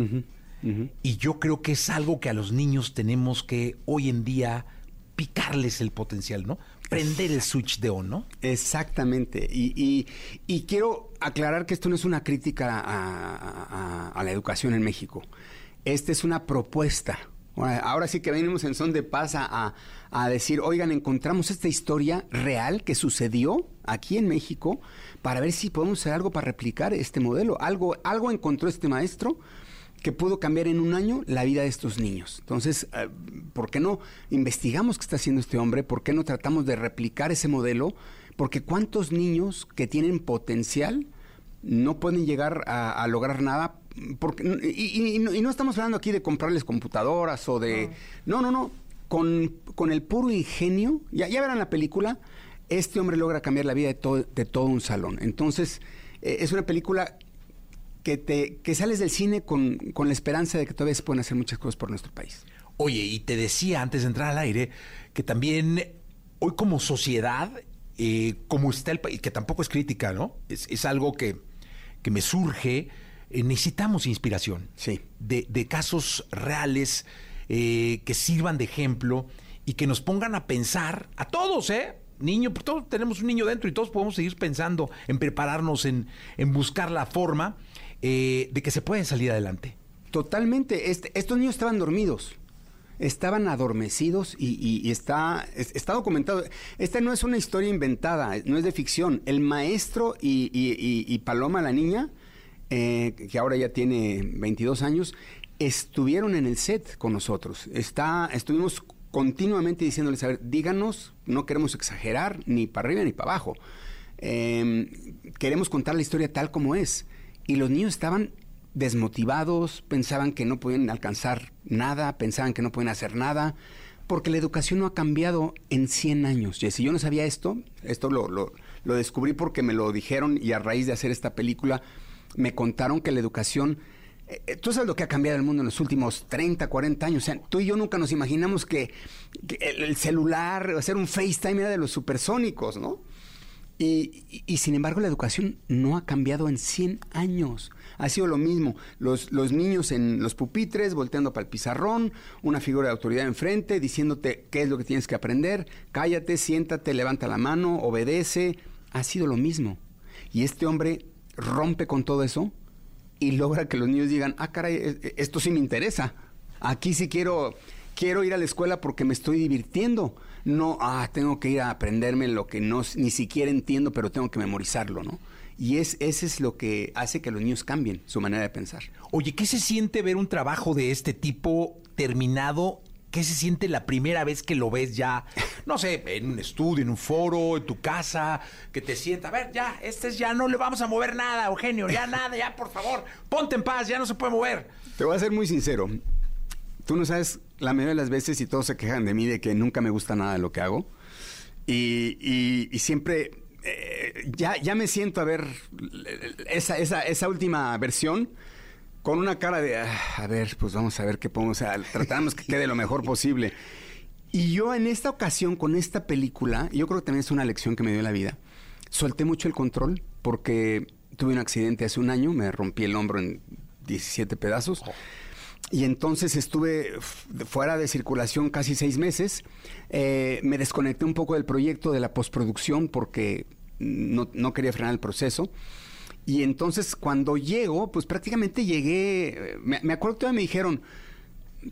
Y yo creo que es algo que a los niños tenemos que hoy en día picarles el potencial, ¿no? Prender el switch de on, ¿no? Exactamente. Y, y- y quiero aclarar que esto no es una crítica a, a- a la educación en México. Esta es una propuesta. Ahora, sí que venimos en son de paz a, a- decir, oigan, encontramos esta historia real que sucedió aquí en México para ver si podemos hacer algo para replicar este modelo. Algo, algo encontró este maestro que pudo cambiar en un año la vida de estos niños. Entonces, eh, ¿por qué no investigamos qué está haciendo este hombre? ¿Por qué no tratamos de replicar ese modelo? Porque cuántos niños que tienen potencial no pueden llegar a lograr nada. Porque, y, no, estamos hablando aquí de comprarles computadoras o de... No, no, no. Con, con el puro ingenio, ya, ya verán la película, este hombre logra cambiar la vida de, todo de todo un salón. Entonces, eh, es una película que, te, que sales del cine con, con la esperanza de que todavía se pueden hacer muchas cosas por nuestro país. Oye, y te decía antes de entrar al aire que también hoy como sociedad, eh, como está el país, que tampoco es crítica, ¿no? Es, es algo que, que me surge, eh, necesitamos inspiración. Sí. De, de casos reales eh, que sirvan de ejemplo y que nos pongan a pensar, a todos, ¿eh? Niño, pues todos tenemos un niño dentro y todos podemos seguir pensando en prepararnos, en, en buscar la forma eh, de que se pueden salir adelante. Totalmente. Este- estos niños estaban dormidos. estaban adormecidos y, y- y está, es- está documentado. Esta no es una historia inventada, no es de ficción. El maestro y- y Paloma, la niña, eh, que ahora ya tiene 22 años, estuvieron en el set con nosotros. Está, estuvimos continuamente diciéndoles, a ver, díganos, no queremos exagerar ni para arriba ni para abajo. Eh, queremos contar la historia tal como es. Y los niños estaban desmotivados, pensaban que no podían alcanzar nada, pensaban que no podían hacer nada, porque la educación no ha cambiado en 100 años. Si yo no sabía esto, esto lo- lo descubrí porque me lo dijeron y a raíz de hacer esta película me contaron que la educación... eh, eh, Tú sabes lo que ha cambiado el mundo en los últimos 30, 40 años. O sea, tú y yo nunca nos imaginamos que, el, el celular, hacer un FaceTime era de los supersónicos, ¿no? Y sin embargo la educación no ha cambiado en 100 años. Ha sido lo mismo. Los, los niños en los pupitres, volteando para el pizarrón, una figura de autoridad enfrente, diciéndote qué es lo que tienes que aprender, cállate, siéntate, levanta la mano, obedece. Ha sido lo mismo. Y este hombre rompe con todo eso y logra que los niños digan, ah, caray, e- esto sí me interesa. Aquí sí quiero, quiero ir a la escuela porque me estoy divirtiendo. No, ah, tengo que ir a aprenderme lo que no, ni siquiera entiendo, pero tengo que memorizarlo, ¿no? Y es, ese es lo que hace que los niños cambien su manera de pensar. Oye, ¿qué se siente ver un trabajo de este tipo terminado? ¿Qué se siente la primera vez que lo ves ya, no sé, en un estudio, en un foro, en tu casa, que te sienta, a ver, ya, este es ya, no le vamos a mover nada, Eugenio, ya nada, ya, por favor, ponte en paz, ya no se puede mover. Te voy a ser muy sincero. Tú no sabes la mayoría de las veces y todos se quejan de mí de que nunca me gusta nada de lo que hago. Y, y- y siempre eh, ya, ya me siento a ver esa, esa, esa última versión con una cara de, "Ah, a ver, pues vamos a ver qué podemos, o sea, tratamos que quede lo mejor posible. Y yo en esta ocasión, con esta película, yo creo que también es una lección que me dio la vida, solté mucho el control porque tuve un accidente hace un año, me rompí el hombro en 17 pedazos. Y entonces estuve fuera de circulación casi seis meses. Eh, me desconecté un poco del proyecto de la postproducción porque no, no quería frenar el proceso. Y entonces cuando llego, pues prácticamente llegué, eh, me, me acuerdo que todavía me dijeron,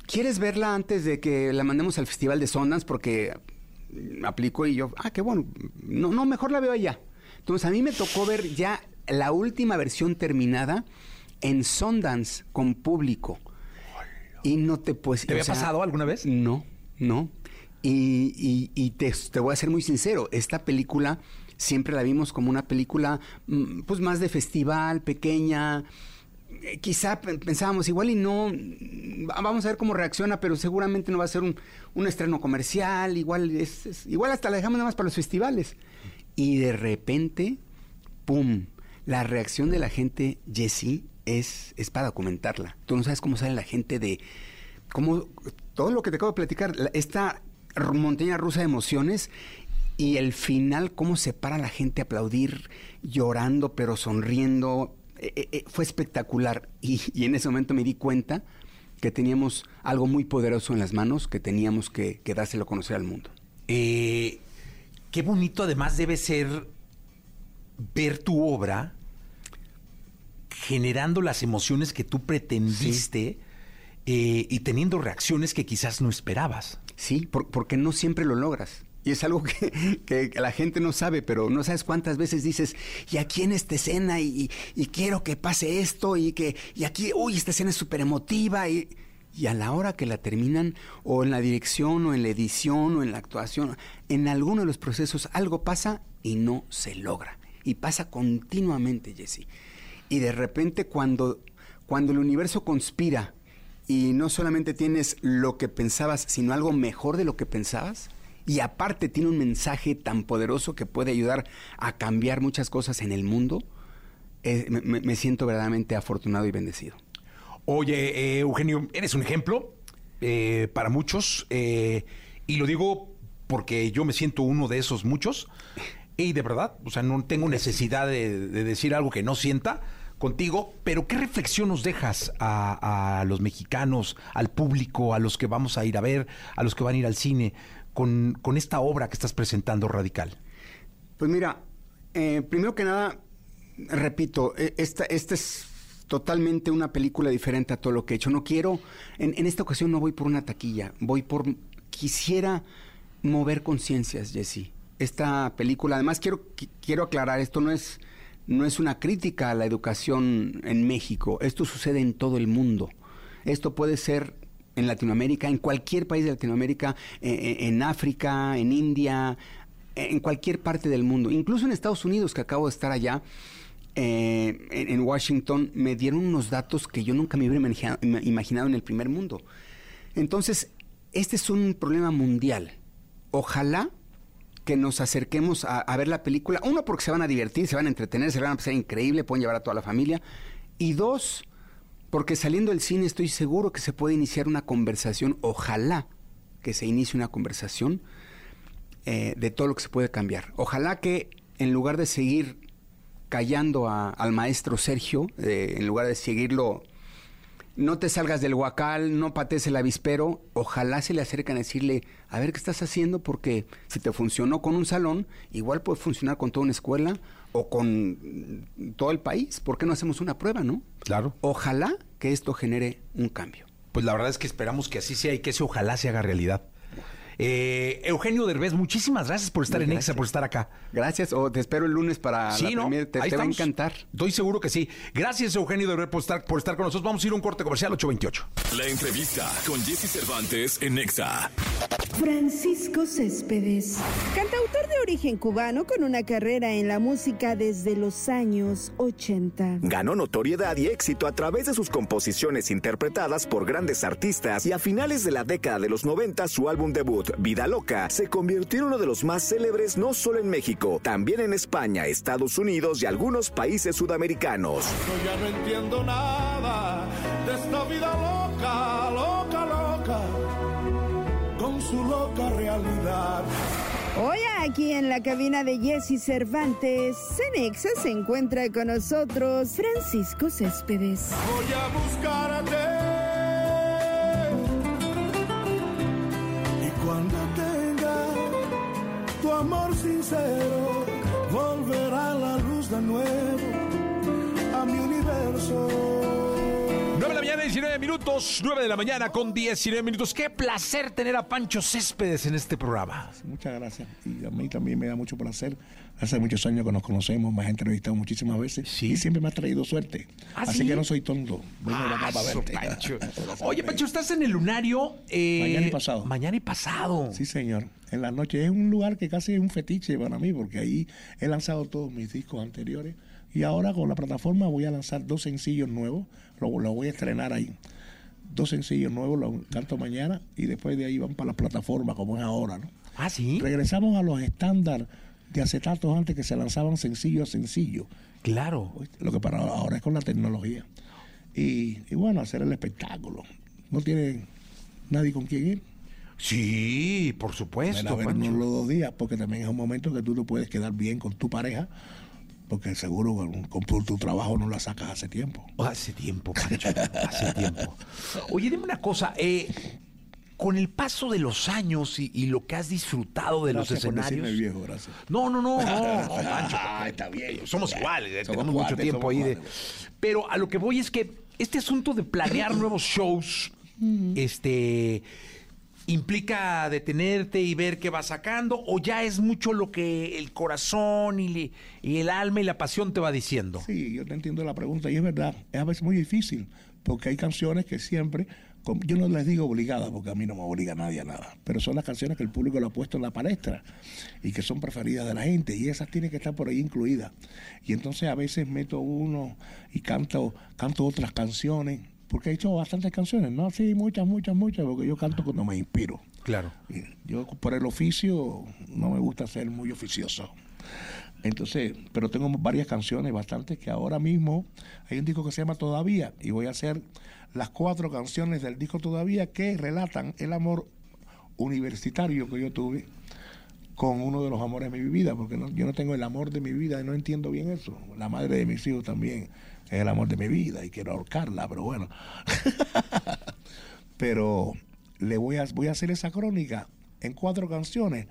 ¿quieres verla antes de que la mandemos al Festival de Sundance? Porque aplicó y yo, ah, qué bueno, no, no, mejor la veo allá. Entonces a mí me tocó ver ya la última versión terminada en Sundance con público. Y no te puedes... ¿Te había pasado alguna vez? No, no. Y, y- y te, te voy a ser muy sincero, esta película siempre la vimos como una película mm, pues más de festival, pequeña. Eh, Quizá pe- pensábamos igual y no, mm, vamos a ver cómo reacciona, pero seguramente no va a ser un, un estreno comercial, igual, es, igual hasta la dejamos nada más para los festivales. Y de repente, ¡pum! La reacción de la gente, Jessie, es, es para documentarla. Tú no sabes cómo sale la gente de... Cómo, todo lo que te acabo de platicar, la- esta montaña rusa de emociones y el final, cómo se para la gente a aplaudir, llorando, pero sonriendo. Eh, eh, eh, fue espectacular. Y, y en ese momento me di cuenta que teníamos algo muy poderoso en las manos, que teníamos que, que dárselo a conocer al mundo. Eh, qué bonito además debe ser ver tu obra generando las emociones que tú pretendiste y teniendo reacciones que quizás no esperabas. Sí, por- porque no siempre lo logras. Y es algo que, que la gente no sabe, pero no sabes cuántas veces dices, y aquí en esta escena, y, y quiero que pase esto, y que, y aquí, uy, esta escena es súper emotiva, y, y a la hora que la terminan, o en la dirección, o en la edición, o en la actuación, en alguno de los procesos algo pasa y no se logra. Y pasa continuamente, Jesse. Y de repente cuando, cuando el universo conspira y no solamente tienes lo que pensabas, sino algo mejor de lo que pensabas, y aparte tiene un mensaje tan poderoso que puede ayudar a cambiar muchas cosas en el mundo, eh, me, siento verdaderamente afortunado y bendecido. Oye, eh, Eugenio, eres un ejemplo eh, para muchos eh, y lo digo porque yo me siento uno de esos muchos y de verdad, o sea, no tengo necesidad de, de decir algo que no sienta contigo, pero ¿qué reflexión nos dejas a, a los mexicanos, al público, a los que vamos a ir a ver, a los que van a ir al cine con, esta obra que estás presentando radical? Pues mira, eh, primero que nada, repito, eh, esta, esta es totalmente una película diferente a todo lo que he hecho. No quiero, en, en esta ocasión no voy por una taquilla, voy por, quisiera mover conciencias, Jesse. Esta película, además quiero, qui- quiero aclarar, esto no es, no es una crítica a la educación en México, esto sucede en todo el mundo. Esto puede ser en Latinoamérica, en cualquier país de Latinoamérica, eh, eh, en África, en India, eh, en cualquier parte del mundo, incluso en Estados Unidos, que acabo de estar allá, eh, en, Washington, me dieron unos datos que yo nunca me hubiera imagina- ima- imaginado en el primer mundo. Entonces, este es un problema mundial. Ojalá que nos acerquemos a, a ver la película. Uno, porque se van a divertir, se van a entretener, se van a pasar increíble, pueden llevar a toda la familia. Y dos, porque saliendo del cine estoy seguro que se puede iniciar una conversación, ojalá que se inicie una conversación eh, de todo lo que se puede cambiar. Ojalá que en lugar de seguir callando a- al maestro Sergio, eh, en lugar de seguirlo, no te salgas del huacal, no patees el avispero, ojalá se le acercan a decirle, a ver qué estás haciendo, porque si te funcionó con un salón, igual puede funcionar con toda una escuela o con todo el país. ¿Por qué no hacemos una prueba, no? Claro. Ojalá que esto genere un cambio. Pues la verdad es que esperamos que así sea y que ese ojalá se haga realidad. Eh, Eugenio Derbez, muchísimas gracias por estar en. Exa, por estar acá. Gracias, o te espero el lunes para Sí, la ¿no? premier. Te, te va a encantar. Estoy seguro que sí. Gracias, Eugenio Derbez, por estar, por estar con nosotros. Vamos a ir a un corte comercial 828. La entrevista con Jesse Cervantes en Nexa. Francisco Céspedes, cantautor de origen cubano con una carrera en la música desde los años 80. Ganó notoriedad y éxito a través de sus composiciones interpretadas por grandes artistas y a finales de la década de los 90 su álbum debut, Vida Loca, se convirtió en uno de los más célebres no solo en México, también en España, Estados Unidos y algunos países sudamericanos. Yo ya no entiendo nada de esta vida loca, loca, loca, con su loca realidad. Hoy aquí en la cabina de Jesse Cervantes, Cenexa se encuentra con nosotros Francisco Céspedes. Voy a buscarte. Amor sincero, volverá la luz de nuevo a mi universo. 19 minutos. 9 de la mañana con 19 minutos. Qué placer tener a Pancho Céspedes en este programa. Muchas gracias. Y a mí también me da mucho placer. Hace muchos años que nos conocemos, me has entrevistado muchísimas veces. Y siempre me ha traído suerte. ¿Ah, Así sí? que no soy tonto. Vengo de acá para verte. Pancho. Oye, Pancho, estás en el lunario. eh, Mañana y pasado. Mañana y pasado. Sí, señor. En la noche es un lugar que casi es un fetiche para mí, porque ahí he lanzado todos mis discos anteriores. Y ahora con la plataforma voy a lanzar dos sencillos nuevos. Lo, lo voy a estrenar ahí. Dos sencillos nuevos, los canto mañana. Y después de ahí van para la plataforma, como es ahora, ¿no? Ah, sí. Regresamos a los estándares de acetatos antes que se lanzaban sencillo a sencillo. Claro. Lo que para ahora es con la tecnología. Y, y bueno, hacer el espectáculo. No tiene nadie con quien ir. Sí, por supuesto. vernos Pancho. los dos días, porque también es un momento que tú no puedes quedar bien con tu pareja, porque seguro con, con tu, trabajo no la sacas hace tiempo. Hace tiempo, Pancho. hace tiempo. Oye, dime una cosa. eh, con el paso de los años y, y lo que has disfrutado de Gracias los escenarios. decirme viejo, gracias. No, no, no, no, no, Pancho. Ah, está bien. Somos iguales, eh, Somos tenemos mucho tiempo ahí. de-. Pero a lo que voy es que este asunto de planear nuevos shows, este, implica detenerte y ver qué va sacando, o ya es mucho lo que el corazón y, le- y el alma y la pasión te va diciendo. Sí, yo te entiendo la pregunta y es verdad, es a veces muy difícil, porque hay canciones que siempre, yo no les digo obligadas, porque a mí no me obliga nadie a nada, pero son las canciones que el público le ha puesto en la palestra y que son preferidas de la gente y esas tienen que estar por ahí incluidas. Y entonces a veces meto uno y canto, canto otras canciones, porque he hecho bastantes canciones, ¿no? Sí, muchas, muchas, muchas, porque yo canto cuando me inspiro. Claro. Yo por el oficio no me gusta ser muy oficioso. Entonces, pero tengo varias canciones, bastantes, que ahora mismo hay un disco que se llama Todavía y voy a hacer las cuatro canciones del disco Todavía que relatan el amor universitario que yo tuve con uno de los amores de mi vida, porque no- yo no tengo el amor de mi vida y no entiendo bien eso. La madre de mis hijos también es el amor de mi vida y quiero ahorcarla, pero bueno. pero le voy a, voy a hacer esa crónica en cuatro canciones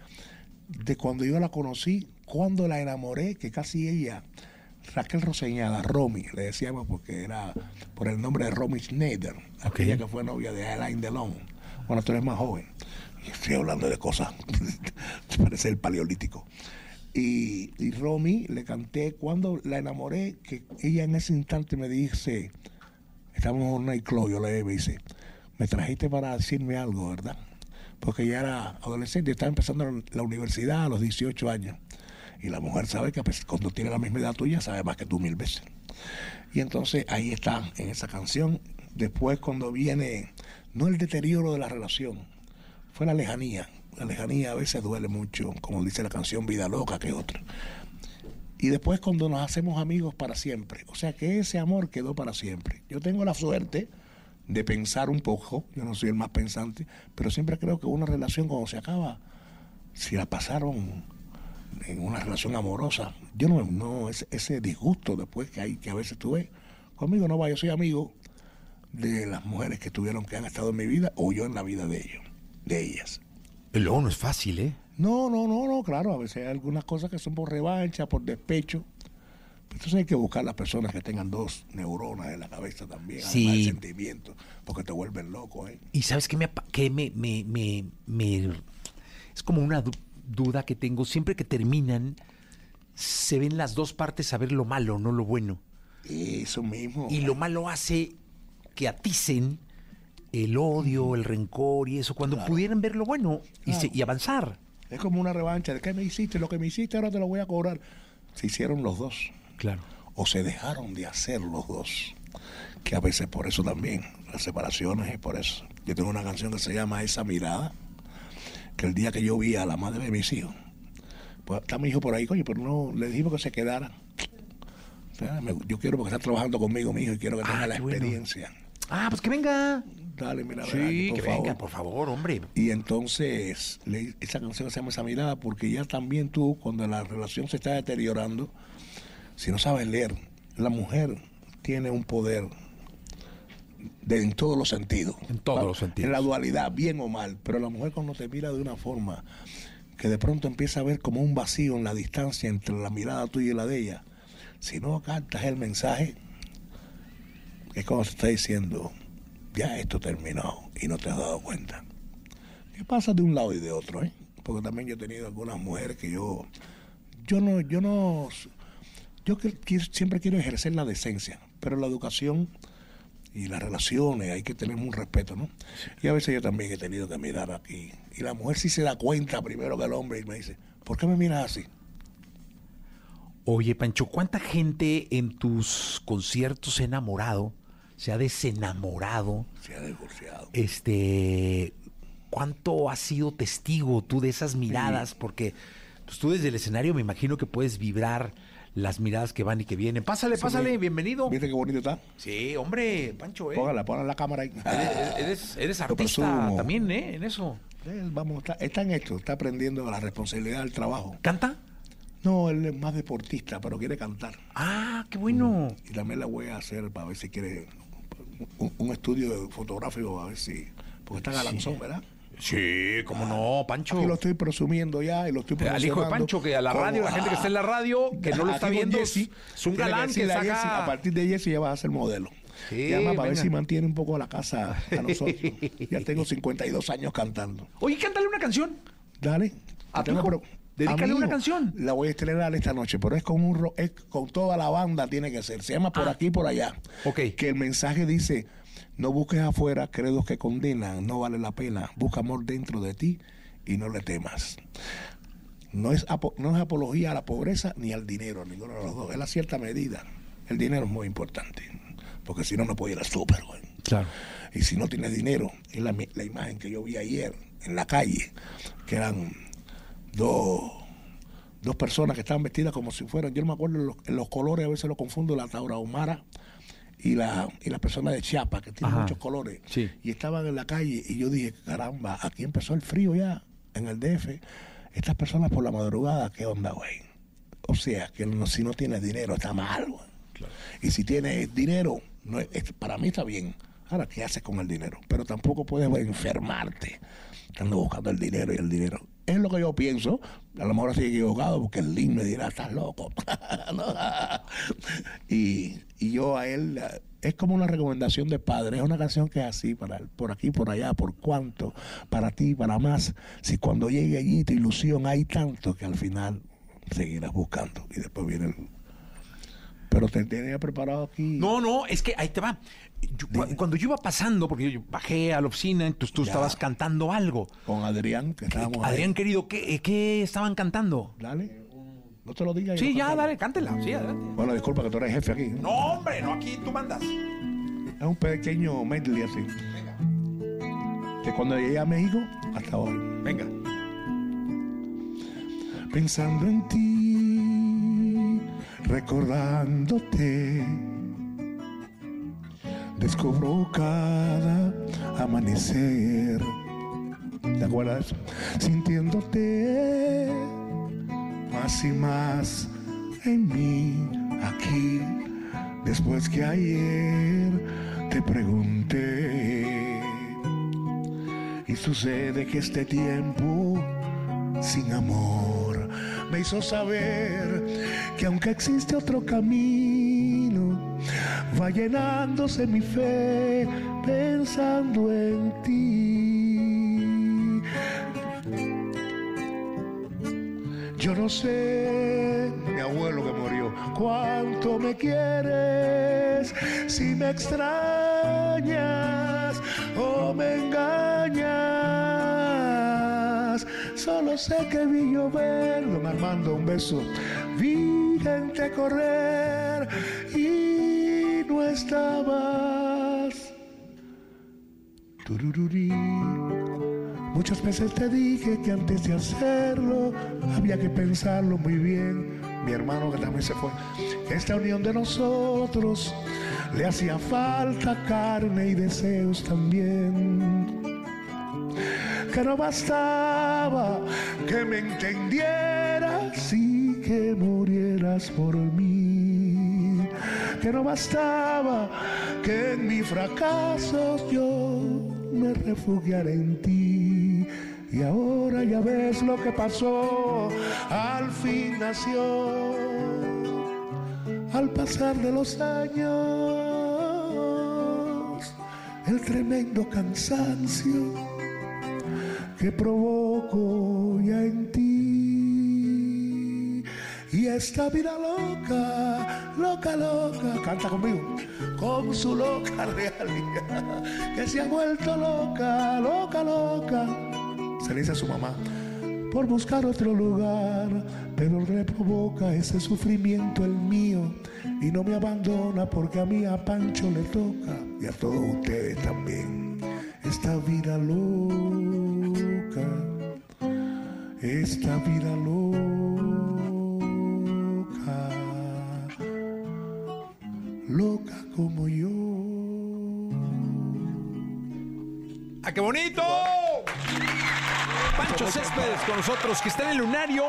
de cuando yo la conocí, cuando la enamoré, que casi ella Raquel Roseñada, Romy, le decíamos porque era por el nombre de Romy Schneider, aquella que fue novia de Alain Delon. Bueno, tú eres más joven. Y estoy hablando de cosas, parece el paleolítico. Y, y Romy le canté cuando la enamoré, que ella en ese instante me dice, estamos en un nightclub, yo le dice, me trajiste para decirme algo, ¿verdad? Porque ella era adolescente, estaba empezando la universidad a los 18 años. Y la mujer sabe que pues, cuando tiene la misma edad tuya, sabe más que tú mil veces. Y entonces ahí está, en esa canción. Después cuando viene, no el deterioro de la relación, fue la lejanía. La lejanía a veces duele mucho, como dice la canción Vida Loca, que otra. Y después cuando nos hacemos amigos para siempre. O sea que ese amor quedó para siempre. Yo tengo la suerte de pensar un poco, yo no soy el más pensante, pero siempre creo que una relación cuando se acaba, si la pasaron en una relación amorosa, yo no, no ese, ese disgusto después que hay, que a veces tuve, conmigo no va, yo soy amigo de las mujeres que tuvieron, que han estado en mi vida, o yo en la vida de ellos, de ellas. Luego no es fácil, ¿eh? No, no, no, no, claro, a veces hay algunas cosas que son por revancha, por despecho. Entonces hay que buscar las personas que tengan dos neuronas en la cabeza también, Sí. además de sentimientos, porque te vuelven loco, ¿eh? Y sabes qué me, qué me, me, me, me- es como una du- duda que tengo. Siempre que terminan, se ven las dos partes a ver lo malo, no lo bueno. Eso mismo. Y lo malo hace que aticen el odio, el rencor y eso, cuando pudieran ver lo bueno y, se- y avanzar. Es como una revancha de que me hiciste, lo que me hiciste ahora te lo voy a cobrar. Se hicieron los dos. Claro. O se dejaron de hacer los dos. Que a veces por eso también, las separaciones es por eso. Yo tengo una canción que se llama Esa mirada, que el día que yo vi a la madre de mis hijos, pues está mi hijo por ahí, coño, pero no, le dijimos que se quedara. O sea, me- yo quiero porque está trabajando conmigo, mi hijo, y quiero que tenga Ah, la qué bueno. Ah, pues que venga. Dale, mira, Sí, que venga, por favor, hombre. Y entonces, le- esa canción se llama Esa mirada porque ya también tú, cuando la relación se está deteriorando, si no sabes leer, la mujer tiene un poder de, en todos los sentidos. En todos los sentidos. En la dualidad, bien o mal. Pero la mujer cuando te mira de una forma que de pronto empieza a ver como un vacío en la distancia entre la mirada tuya y la de ella, si no captas el mensaje, es como se está diciendo, ya esto terminó y no te has dado cuenta. ¿Qué pasa de un lado y de otro, eh? Porque también yo he tenido algunas mujeres que yo, yo no, yo no, yo que- que siempre quiero ejercer la decencia, pero la educación y las relaciones hay que tener un respeto, ¿no? Y a veces yo también he tenido que mirar aquí. Y la mujer sí se da cuenta primero que el hombre y me dice, ¿por qué me miras así? Oye, Pancho, ¿cuánta gente en tus conciertos se ha enamorado? Se ha desenamorado. Se ha divorciado. Este, ¿cuánto has sido testigo tú de esas miradas? Porque pues, tú desde el escenario me imagino que puedes vibrar las miradas que van y que vienen. Pásale, pásale, sí. bienvenido. ¿Viste qué bonito está? Sí, hombre, Pancho, ¿eh? Póngala, póngala la cámara ahí. Eres, eres- eres Lo artista también, ¿eh? En eso. Él, vamos, está, está en esto, está aprendiendo la responsabilidad del trabajo. ¿Canta? No, él es más deportista, pero quiere cantar. Ah, qué bueno. Y también la voy a hacer para ver si quiere un, un estudio fotográfico, a ver si. Porque está galanzón, ¿verdad? Sí, cómo no, Pancho. Aquí lo estoy presumiendo ya y lo estoy Al hijo de Pancho, que a la como- radio, la gente que está en la radio, que no lo está viendo, Jesse, es un galán que Jesse, saca... a partir de Jesse ya vas a ser modelo. Sí, y además para ver si mantiene un poco la casa a nosotros. ya tengo 52 años cantando. Oye, cántale una canción. Dale. ¿A tengo? Dedícale a mi una canción. La voy a estrenar esta noche, pero es con un ro- es con toda la banda tiene que ser. Se llama Por aquí por allá. Ah. Ok. Que el mensaje dice, no busques afuera credos que condenan, no vale la pena. Busca amor dentro de ti y no le temas. No es, apo- no es apología a la pobreza ni al dinero, ninguno de los dos. Es la cierta medida. El dinero es muy importante, porque si no, no puedo ir al súper. güey. Claro. Y si no tienes dinero, es la, la imagen que yo vi ayer en la calle, que eran dos, dos personas que estaban vestidas como si fueran, yo no me acuerdo los, los colores, a veces lo confundo, la taurahumara y la, y la persona de Chiapas, que tiene Ajá. muchos colores. Sí. Y estaban en la calle y yo dije, caramba, aquí empezó el frío ya, en el DF. Estas personas por la madrugada, ¿qué onda, güey? O sea, que no- si no tienes dinero está mal, güey. Y si tienes dinero, no es- es- para mí está bien. Ahora, ¿qué haces con el dinero? Pero tampoco puedes enfermarte estando buscando el dinero y el dinero. Es lo que yo pienso. A lo mejor estoy equivocado porque el Lin me dirá, estás loco. Y, y yo a él, es como una recomendación de padre. Es una canción que es así, para, por aquí, por allá, por cuánto, para ti, para más. Si cuando llegue allí tu ilusión hay tanto que al final seguirás buscando. Y después viene el... Pero te tenía preparado aquí. No, no, es que ahí te va. Yo- cuando yo iba pasando, porque yo bajé a la oficina, entonces tú Ya. estabas cantando algo. Con Adrián, que estábamos ahí. Adrián, querido, ¿qué, eh, qué estaban cantando? Dale. No te lo digas. Sí, ya, dale, cántela. Sí, adelante. Bueno, disculpa que tú eres jefe aquí. No, hombre, no, aquí tú mandas. Es un pequeño medley así. De cuando llegué a México hasta hoy. Venga. Pensando en ti, recordándote, descubro cada amanecer. ¿Te acuerdas? Sintiéndote más y más en mí, aquí, después que ayer te pregunté. Y sucede que este tiempo sin amor me hizo saber que aunque existe otro camino, va llenándose mi fe pensando en ti. Yo no sé, mi abuelo que murió, cuánto me quieres, si me extrañas o me engañas. Solo sé que vi llover, don Armando, un beso, vi gente correr y estabas. Turururí. Muchas veces te dije que antes de hacerlo había que pensarlo muy bien. Mi hermano que también se fue. Esta unión de nosotros le hacía falta carne y deseos también. Que no bastaba que me entendieras y que murieras por mí. Que no bastaba que en mis fracasos yo me refugiara en ti. Y ahora ya ves lo que pasó, al fin nació, al pasar de los años, el tremendo cansancio que provoco ya en ti. Y esta vida loca, loca, loca, canta conmigo, con su loca realidad, que se ha vuelto loca, loca, loca. Se le dice a su mamá, por buscar otro lugar, pero le provoca ese sufrimiento el mío y no me abandona porque a mí a Pancho le toca y a todos ustedes también. Esta vida loca, esta vida loca, loca como yo. ¡Ah, qué bonito! Pancho Céspedes con nosotros, que está en el lunario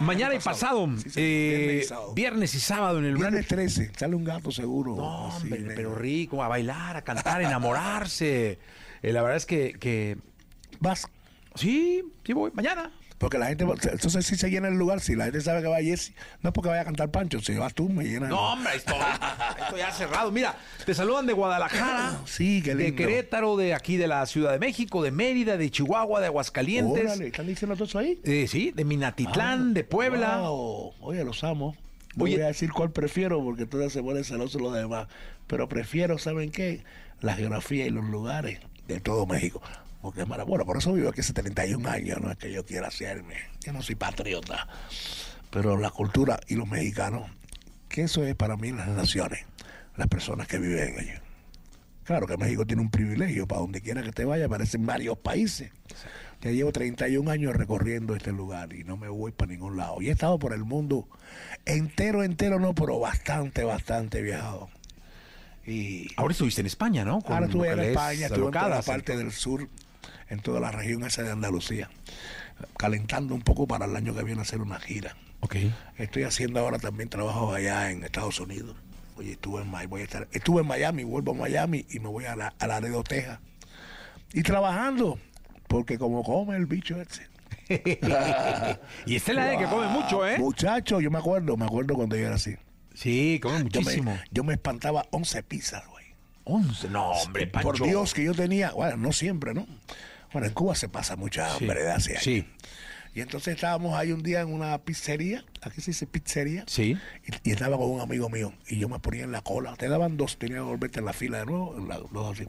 mañana y pasado. eh, viernes y sábado. viernes y sábado en el lunario. Viernes 13, sale un gato seguro. No, hombre, pero rico, a bailar, a cantar, a enamorarse. Eh, la verdad es que, que. Vas. Sí, sí voy. Mañana. Porque la gente, entonces si se llena el lugar, si la gente sabe que va Jesse, no es porque vaya a cantar Pancho, si vas tú me llena. No, hombre, esto, esto ya cerrado. Mira, te saludan de Guadalajara. Sí, qué De. Querétaro, de aquí de la Ciudad de México, de Mérida, de Chihuahua, de Aguascalientes. Órale, ¿están diciendo todo eso ahí? Eh, sí, de Minatitlán, de Puebla. Wow. Oye, los amo. No Oye- voy a decir cuál prefiero porque todas se ponen celosos los demás. Pero prefiero, ¿saben qué? La geografía y los lugares de todo México. Porque es maravilloso. Bueno, por eso vivo aquí hace 31 años. No es que yo quiera hacerme. Yo no soy patriota. Pero la cultura y los mexicanos, que eso es para mí las naciones, las personas que viven allí. Claro que México tiene un privilegio, para donde quiera que te vaya, aparecen varios países. Ya llevo 31 años recorriendo este lugar y no me voy para ningún lado. Y he estado por el mundo entero, entero, no, pero bastante, bastante viajado. Y Ahora estuviste en España, ¿no? Con ahora estuve en España, estuve en toda la parte del sur, en toda la región esa de Andalucía, calentando un poco para el año que viene hacer una gira. Ok. Estoy haciendo ahora también trabajo allá en Estados Unidos. Oye, estuve en, voy a estar, estuve en Miami, vuelvo a Miami y me voy a, la, a Laredo, Texas. Y trabajando, porque como come el bicho ese. y es la de que come mucho, ¿eh? Muchacho, yo me acuerdo, me acuerdo cuando yo era así. Sí, come Yo muchísimo. me, yo me espantaba 11 pizzas, güey. 11. No, hombre, Pancho. Por Dios que yo tenía, bueno, no siempre, ¿no? Bueno, en Cuba se pasa mucha Sí, hambre de hace años. sí. Y entonces estábamos ahí un día en una pizzería, aquí se dice pizzería, Sí. y, y estaba con un amigo mío, y yo me ponía en la cola, te daban dos, tenía que volverte en la fila de nuevo, la- los así.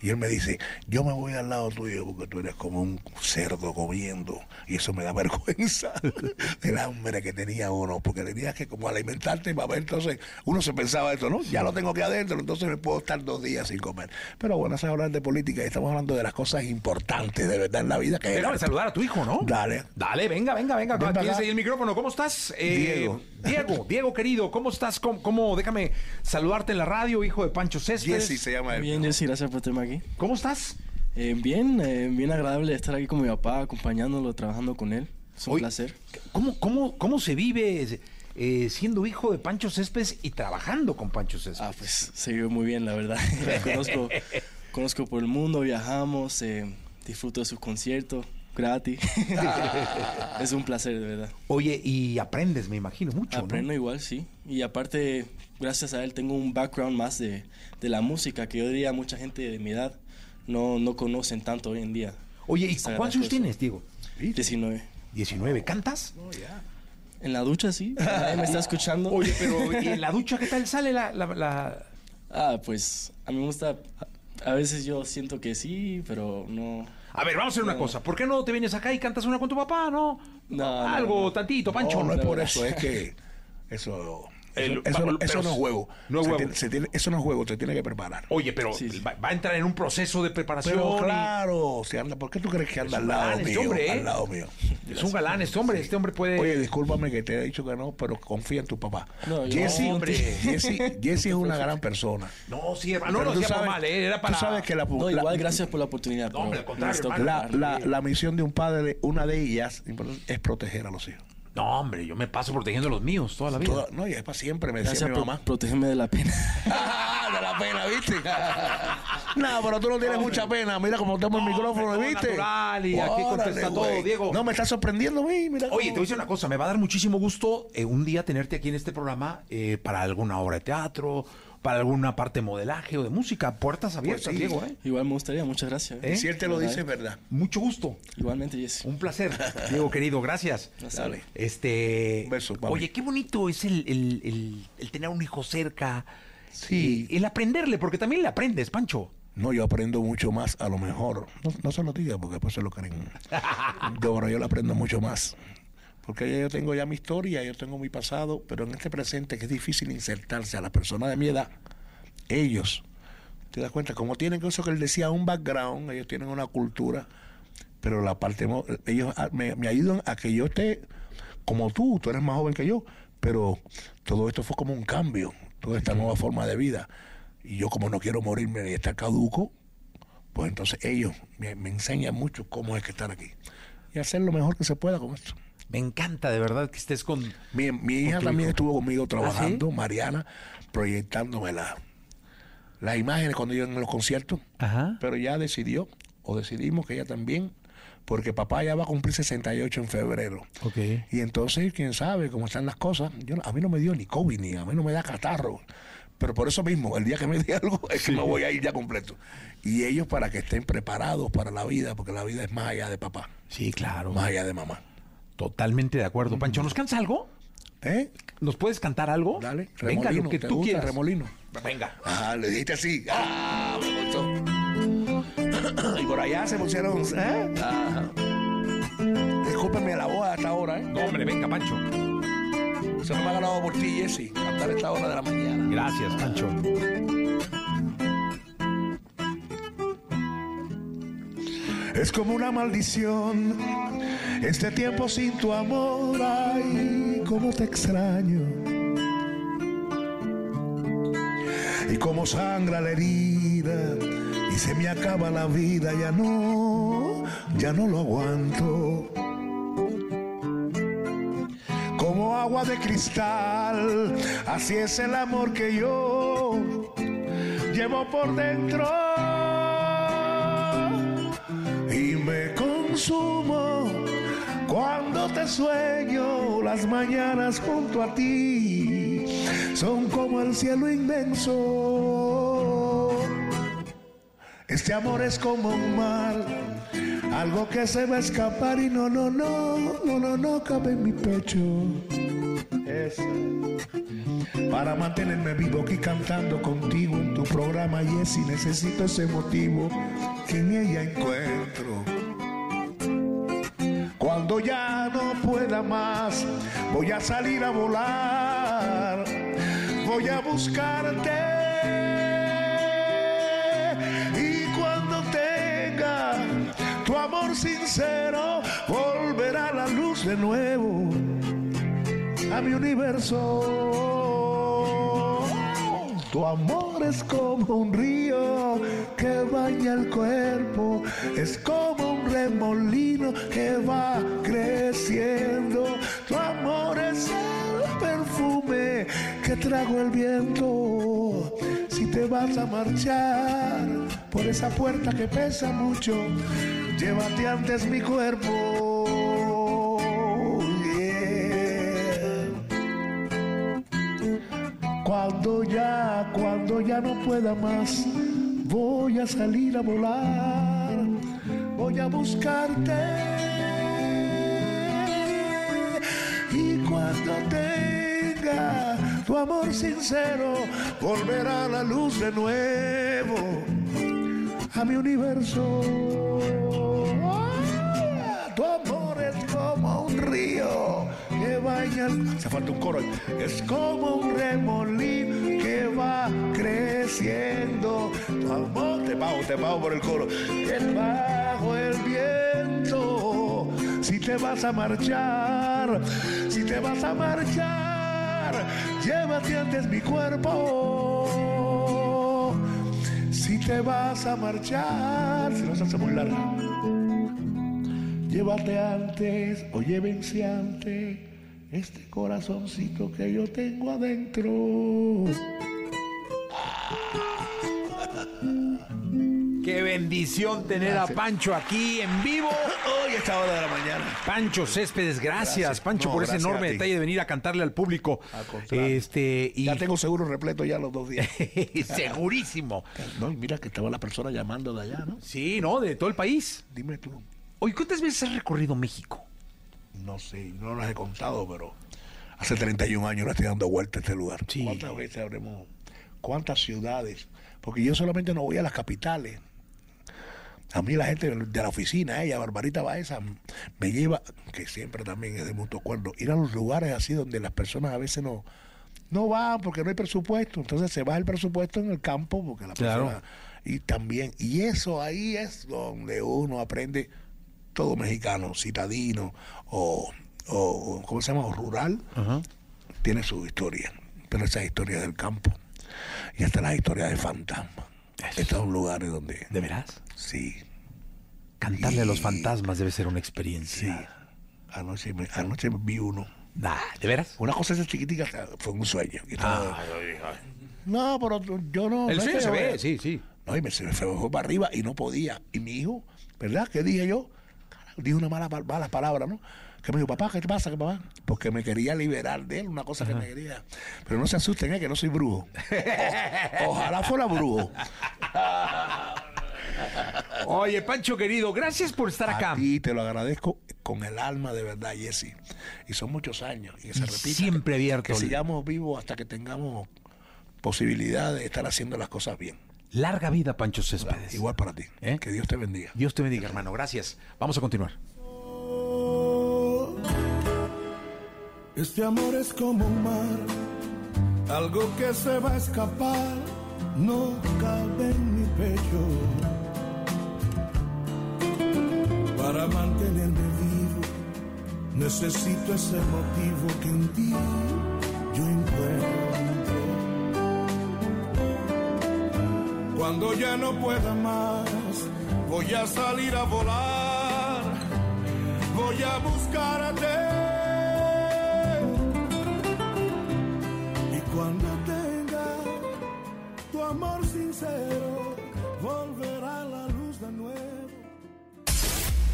Y él me dice, yo me voy al lado tuyo porque tú eres como un cerdo comiendo, y eso me da vergüenza del hambre que tenía uno, porque tenía que como alimentarte para ver, entonces uno se pensaba esto, ¿no? Ya lo tengo aquí adentro, entonces me puedo estar dos días sin comer. Pero bueno, es hablar de política, y estamos hablando de las cosas importantes de verdad en la vida. Que Déjame saludar a tu hijo, ¿no? Dale. Dale, venga, venga, venga. Ven Tienes ahí el micrófono. ¿Cómo estás? Eh, Diego. Diego, Diego, querido, ¿cómo estás? ¿Cómo, cómo- déjame saludarte en la radio, hijo de Pancho Céspedes? Jesse se llama él. Bien, Jessy, gracias por tenerme aquí. ¿Cómo estás? Eh, bien, eh, bien agradable estar aquí con mi papá, acompañándolo, trabajando con él. Es un placer. ¿Cómo, cómo, cómo se vive eh, siendo hijo de Pancho Céspedes y trabajando con Pancho Céspedes? Ah, pues se vive muy bien, la verdad. conozco, conozco por el mundo, viajamos, eh, disfruto de sus conciertos gratis. es un placer, de verdad. Oye, y aprendes, me imagino, mucho, ¿no? Aprendo igual, sí. Y aparte, gracias a él, tengo un background más de, de la música que yo diría mucha gente de mi edad no, no conocen tanto hoy en día. Oye, ¿y cuántos años tienes, Diego? 19. 19. ¿Cantas? En la ducha, sí. Nadie me está escuchando. Oye, pero ¿y en la ducha qué tal sale la... la- la- Ah, pues a mí me gusta. A veces yo siento que sí, pero no. A ver, vamos a hacer una cosa. ¿Por qué no te vienes acá y cantas una con tu papá, no? No, Algo, no. tantito, Pancho. No, no es por eso, es que eso, El- eso, eso, pero- eso no es juego. no es Se juego. tiene- se tiene- eso no es juego, te tiene que preparar. Oye, pero Sí, sí. Va, va a entrar en un proceso de preparación. Pero y- claro, si anda, ¿por qué tú crees que anda al lado galán este mío? hombre. Al lado mío. Es un galán este hombre. Este hombre puede... Oye, discúlpame que te he dicho que no, pero confía en tu papá. No, Jesse, No, hombre. Jesse, Jesse es una gran persona. No, sí, hermano. No lo mal, ¿eh? Era para... Tú sabes que la, No, la- igual gracias por la oportunidad. No, hombre, al contrario, la, prepararme. la- la misión de un padre, una de ellas es proteger a los hijos. No, hombre, yo me paso protegiendo a los míos toda la vida. Toda- no, y es para siempre, me decía Gracias mi mamá. protegerme de la pena. de la pena, ¿viste? no, pero tú no tienes mucha pena. Mira cómo tomo el No, micrófono, ¿viste? natural y aquí contesta todo. Diego. No, me está sorprendiendo a mí, mira. Oye, te voy a decir una cosa, me va a dar muchísimo gusto eh, un día tenerte aquí en este programa eh, para alguna obra de teatro, para alguna parte de modelaje o de música. Puertas abiertas, Pues sí. Diego, ¿eh? Igual me gustaría, muchas gracias. ¿Eh? Si él te lo dice, es verdad. Mucho gusto. Igualmente, Jesse. Un placer, Diego querido, gracias. Dale. Este, Un beso, papi. oye, qué bonito es el, el- el- el tener un hijo cerca. Sí. Y el aprenderle, porque también le aprendes, Pancho. No, yo aprendo mucho más, a lo mejor. No, no se lo diga porque después se lo creen. Yo, bueno, yo lo aprendo mucho más. Porque yo tengo ya mi historia, yo tengo mi pasado, pero en este presente que es difícil insertarse a la persona de mi edad, ellos, te das cuenta, como tienen eso que él decía, un background, ellos tienen una cultura, pero la parte, ellos ah, me, me ayudan a que yo esté como tú, tú eres más joven que yo, pero todo esto fue como un cambio, toda esta nueva forma de vida. Y yo como no quiero morirme ni estar caduco, pues entonces ellos me, me enseñan mucho cómo es que estar aquí. Y hacer lo mejor que se pueda con esto. Me encanta de verdad que estés con... Mi, mi hija también hijo. estuvo conmigo ¿Ah, trabajando, Mariana, proyectándome la- las imágenes cuando yo en los conciertos, Ajá. pero ya decidió, o decidimos que ella también, porque papá ya va a cumplir 68 en febrero. Y entonces, quién sabe cómo están las cosas. Yo, a mí no me dio ni COVID, ni a mí no me da catarro. Pero por eso mismo, el día que me dé algo, es que me voy a ir ya completo. Y ellos para que estén preparados para la vida, porque la vida es más allá de papá, Sí, claro. más allá de mamá. Totalmente de acuerdo. Pancho, ¿nos cansa algo? ¿Eh? ¿Nos puedes cantar algo? Dale, Venga, remolino. lo que ¿Te tú quieras. remolino? Venga. Ah, le dijiste así. Ah, me gustó. y por allá se pusieron. ¿eh? Ah. La voz hasta ahora, ¿eh? No, hombre, venga, Pancho. Se me ha ganado por ti, Jesse, cantar esta hora de la mañana. Gracias, Pancho. Es como una maldición. Este tiempo sin tu amor, ay, cómo te extraño. Y como sangra la herida y se me acaba la vida, ya no, ya no lo aguanto. Como agua de cristal, así es el amor que yo llevo por dentro me consumo te sueño las mañanas junto a ti, son como el cielo inmenso. Este amor es como un mar, algo que se va a escapar y no, no, no, no, no, no cabe en mi pecho. Para mantenerme vivo aquí cantando contigo en tu programa y si necesito ese motivo que en ella encuentro. Ya no pueda más, voy a salir a volar, voy a buscarte. Y cuando tenga tu amor sincero, volverá la luz de nuevo a mi universo. Tu amor es como un río que baña el cuerpo, es como remolino que va creciendo. Tu amor es el perfume que trago el viento. Si te vas a marchar por esa puerta que pesa mucho, llévate antes mi cuerpo. Cuando ya, cuando ya no pueda más, voy a salir a volar, voy a buscarte. Y cuando tenga tu amor sincero, volverá la luz de nuevo a mi universo. Tu amor es como un río que baña. Se falta un coro. Es como un remolino que va creciendo. Tu amor, te pago, te pago por el coro. El viento. Si te vas a marchar, si te vas a marchar, llévate antes mi cuerpo. Si te vas a marchar, si nos hace muy larga. Llévate antes o llévense antes este corazoncito que yo tengo adentro. Qué bendición tener a Pancho aquí en vivo. Hoy a esta hora de la mañana. Pancho Céspedes, gracias, Gracias. Pancho, No, por ese gracias a enorme detalle de venir a cantarle al público. Contrario. Este, y Ya tengo seguro repleto ya los dos días. segurísimo. No, y mira que estaba la persona llamando de allá, ¿no? Sí, ¿no? De todo el país. Dime tú. Oye, ¿cuántas veces has recorrido México? No sé, no las he contado, pero hace 31 años le estoy dando vuelta a este lugar. Sí. ¿Cuántas veces habremos? ¿Cuántas ciudades? Porque yo solamente no voy a las capitales. A mí la gente de la oficina, ella, Barbarita Baeza, me lleva, que siempre también es de mutuo acuerdo, ir a los lugares así donde las personas a veces no, no van porque no hay presupuesto. Entonces se va el presupuesto en el campo porque la Claro. persona... Y también, y eso ahí es donde uno aprende todo mexicano, citadino o, o ¿cómo se llama? O rural, tiene su historia. Pero esa historia del campo. Y hasta la historia de fantasma. Estos son lugares donde... ¿De veras? Sí, Cantarle a los fantasmas debe ser una sí. experiencia. Anoche, me- anoche vi uno. Nah, ¿De veras? Una cosa esa chiquitica fue un sueño. Ah, no, pero yo no... el no sueño se ve, sí, sí. No, y me, se me fue para arriba y no podía. Y mi hijo, ¿verdad? ¿Qué dije yo? Dije una mala, mala palabra, ¿no? Que me dijo, papá, ¿qué te pasa, qué papá? Porque me quería liberar de él, una cosa que me quería. Pero no se asusten, ¿eh? que no soy brujo. O- ojalá fuera brujo. Oye, Pancho querido, gracias por estar acá. Ti te lo agradezco con el alma de verdad, Jesse. Y son muchos años. Y que se Y repita. siempre abierto. Que sigamos vivos hasta que tengamos posibilidad de estar haciendo las cosas bien. Larga vida, Pancho Céspedes. Igual para ti. ¿Eh? Que Dios te bendiga. Dios te bendiga, hermano. Gracias. Vamos a continuar. Este amor es como un mar, algo que se va a escapar, no cabe en mi pecho. Para mantenerme vivo, necesito ese motivo que en ti yo encuentro. Cuando ya no pueda más, voy a salir a volar, voy a buscarte. Y cuando tenga tu amor sincero, volverá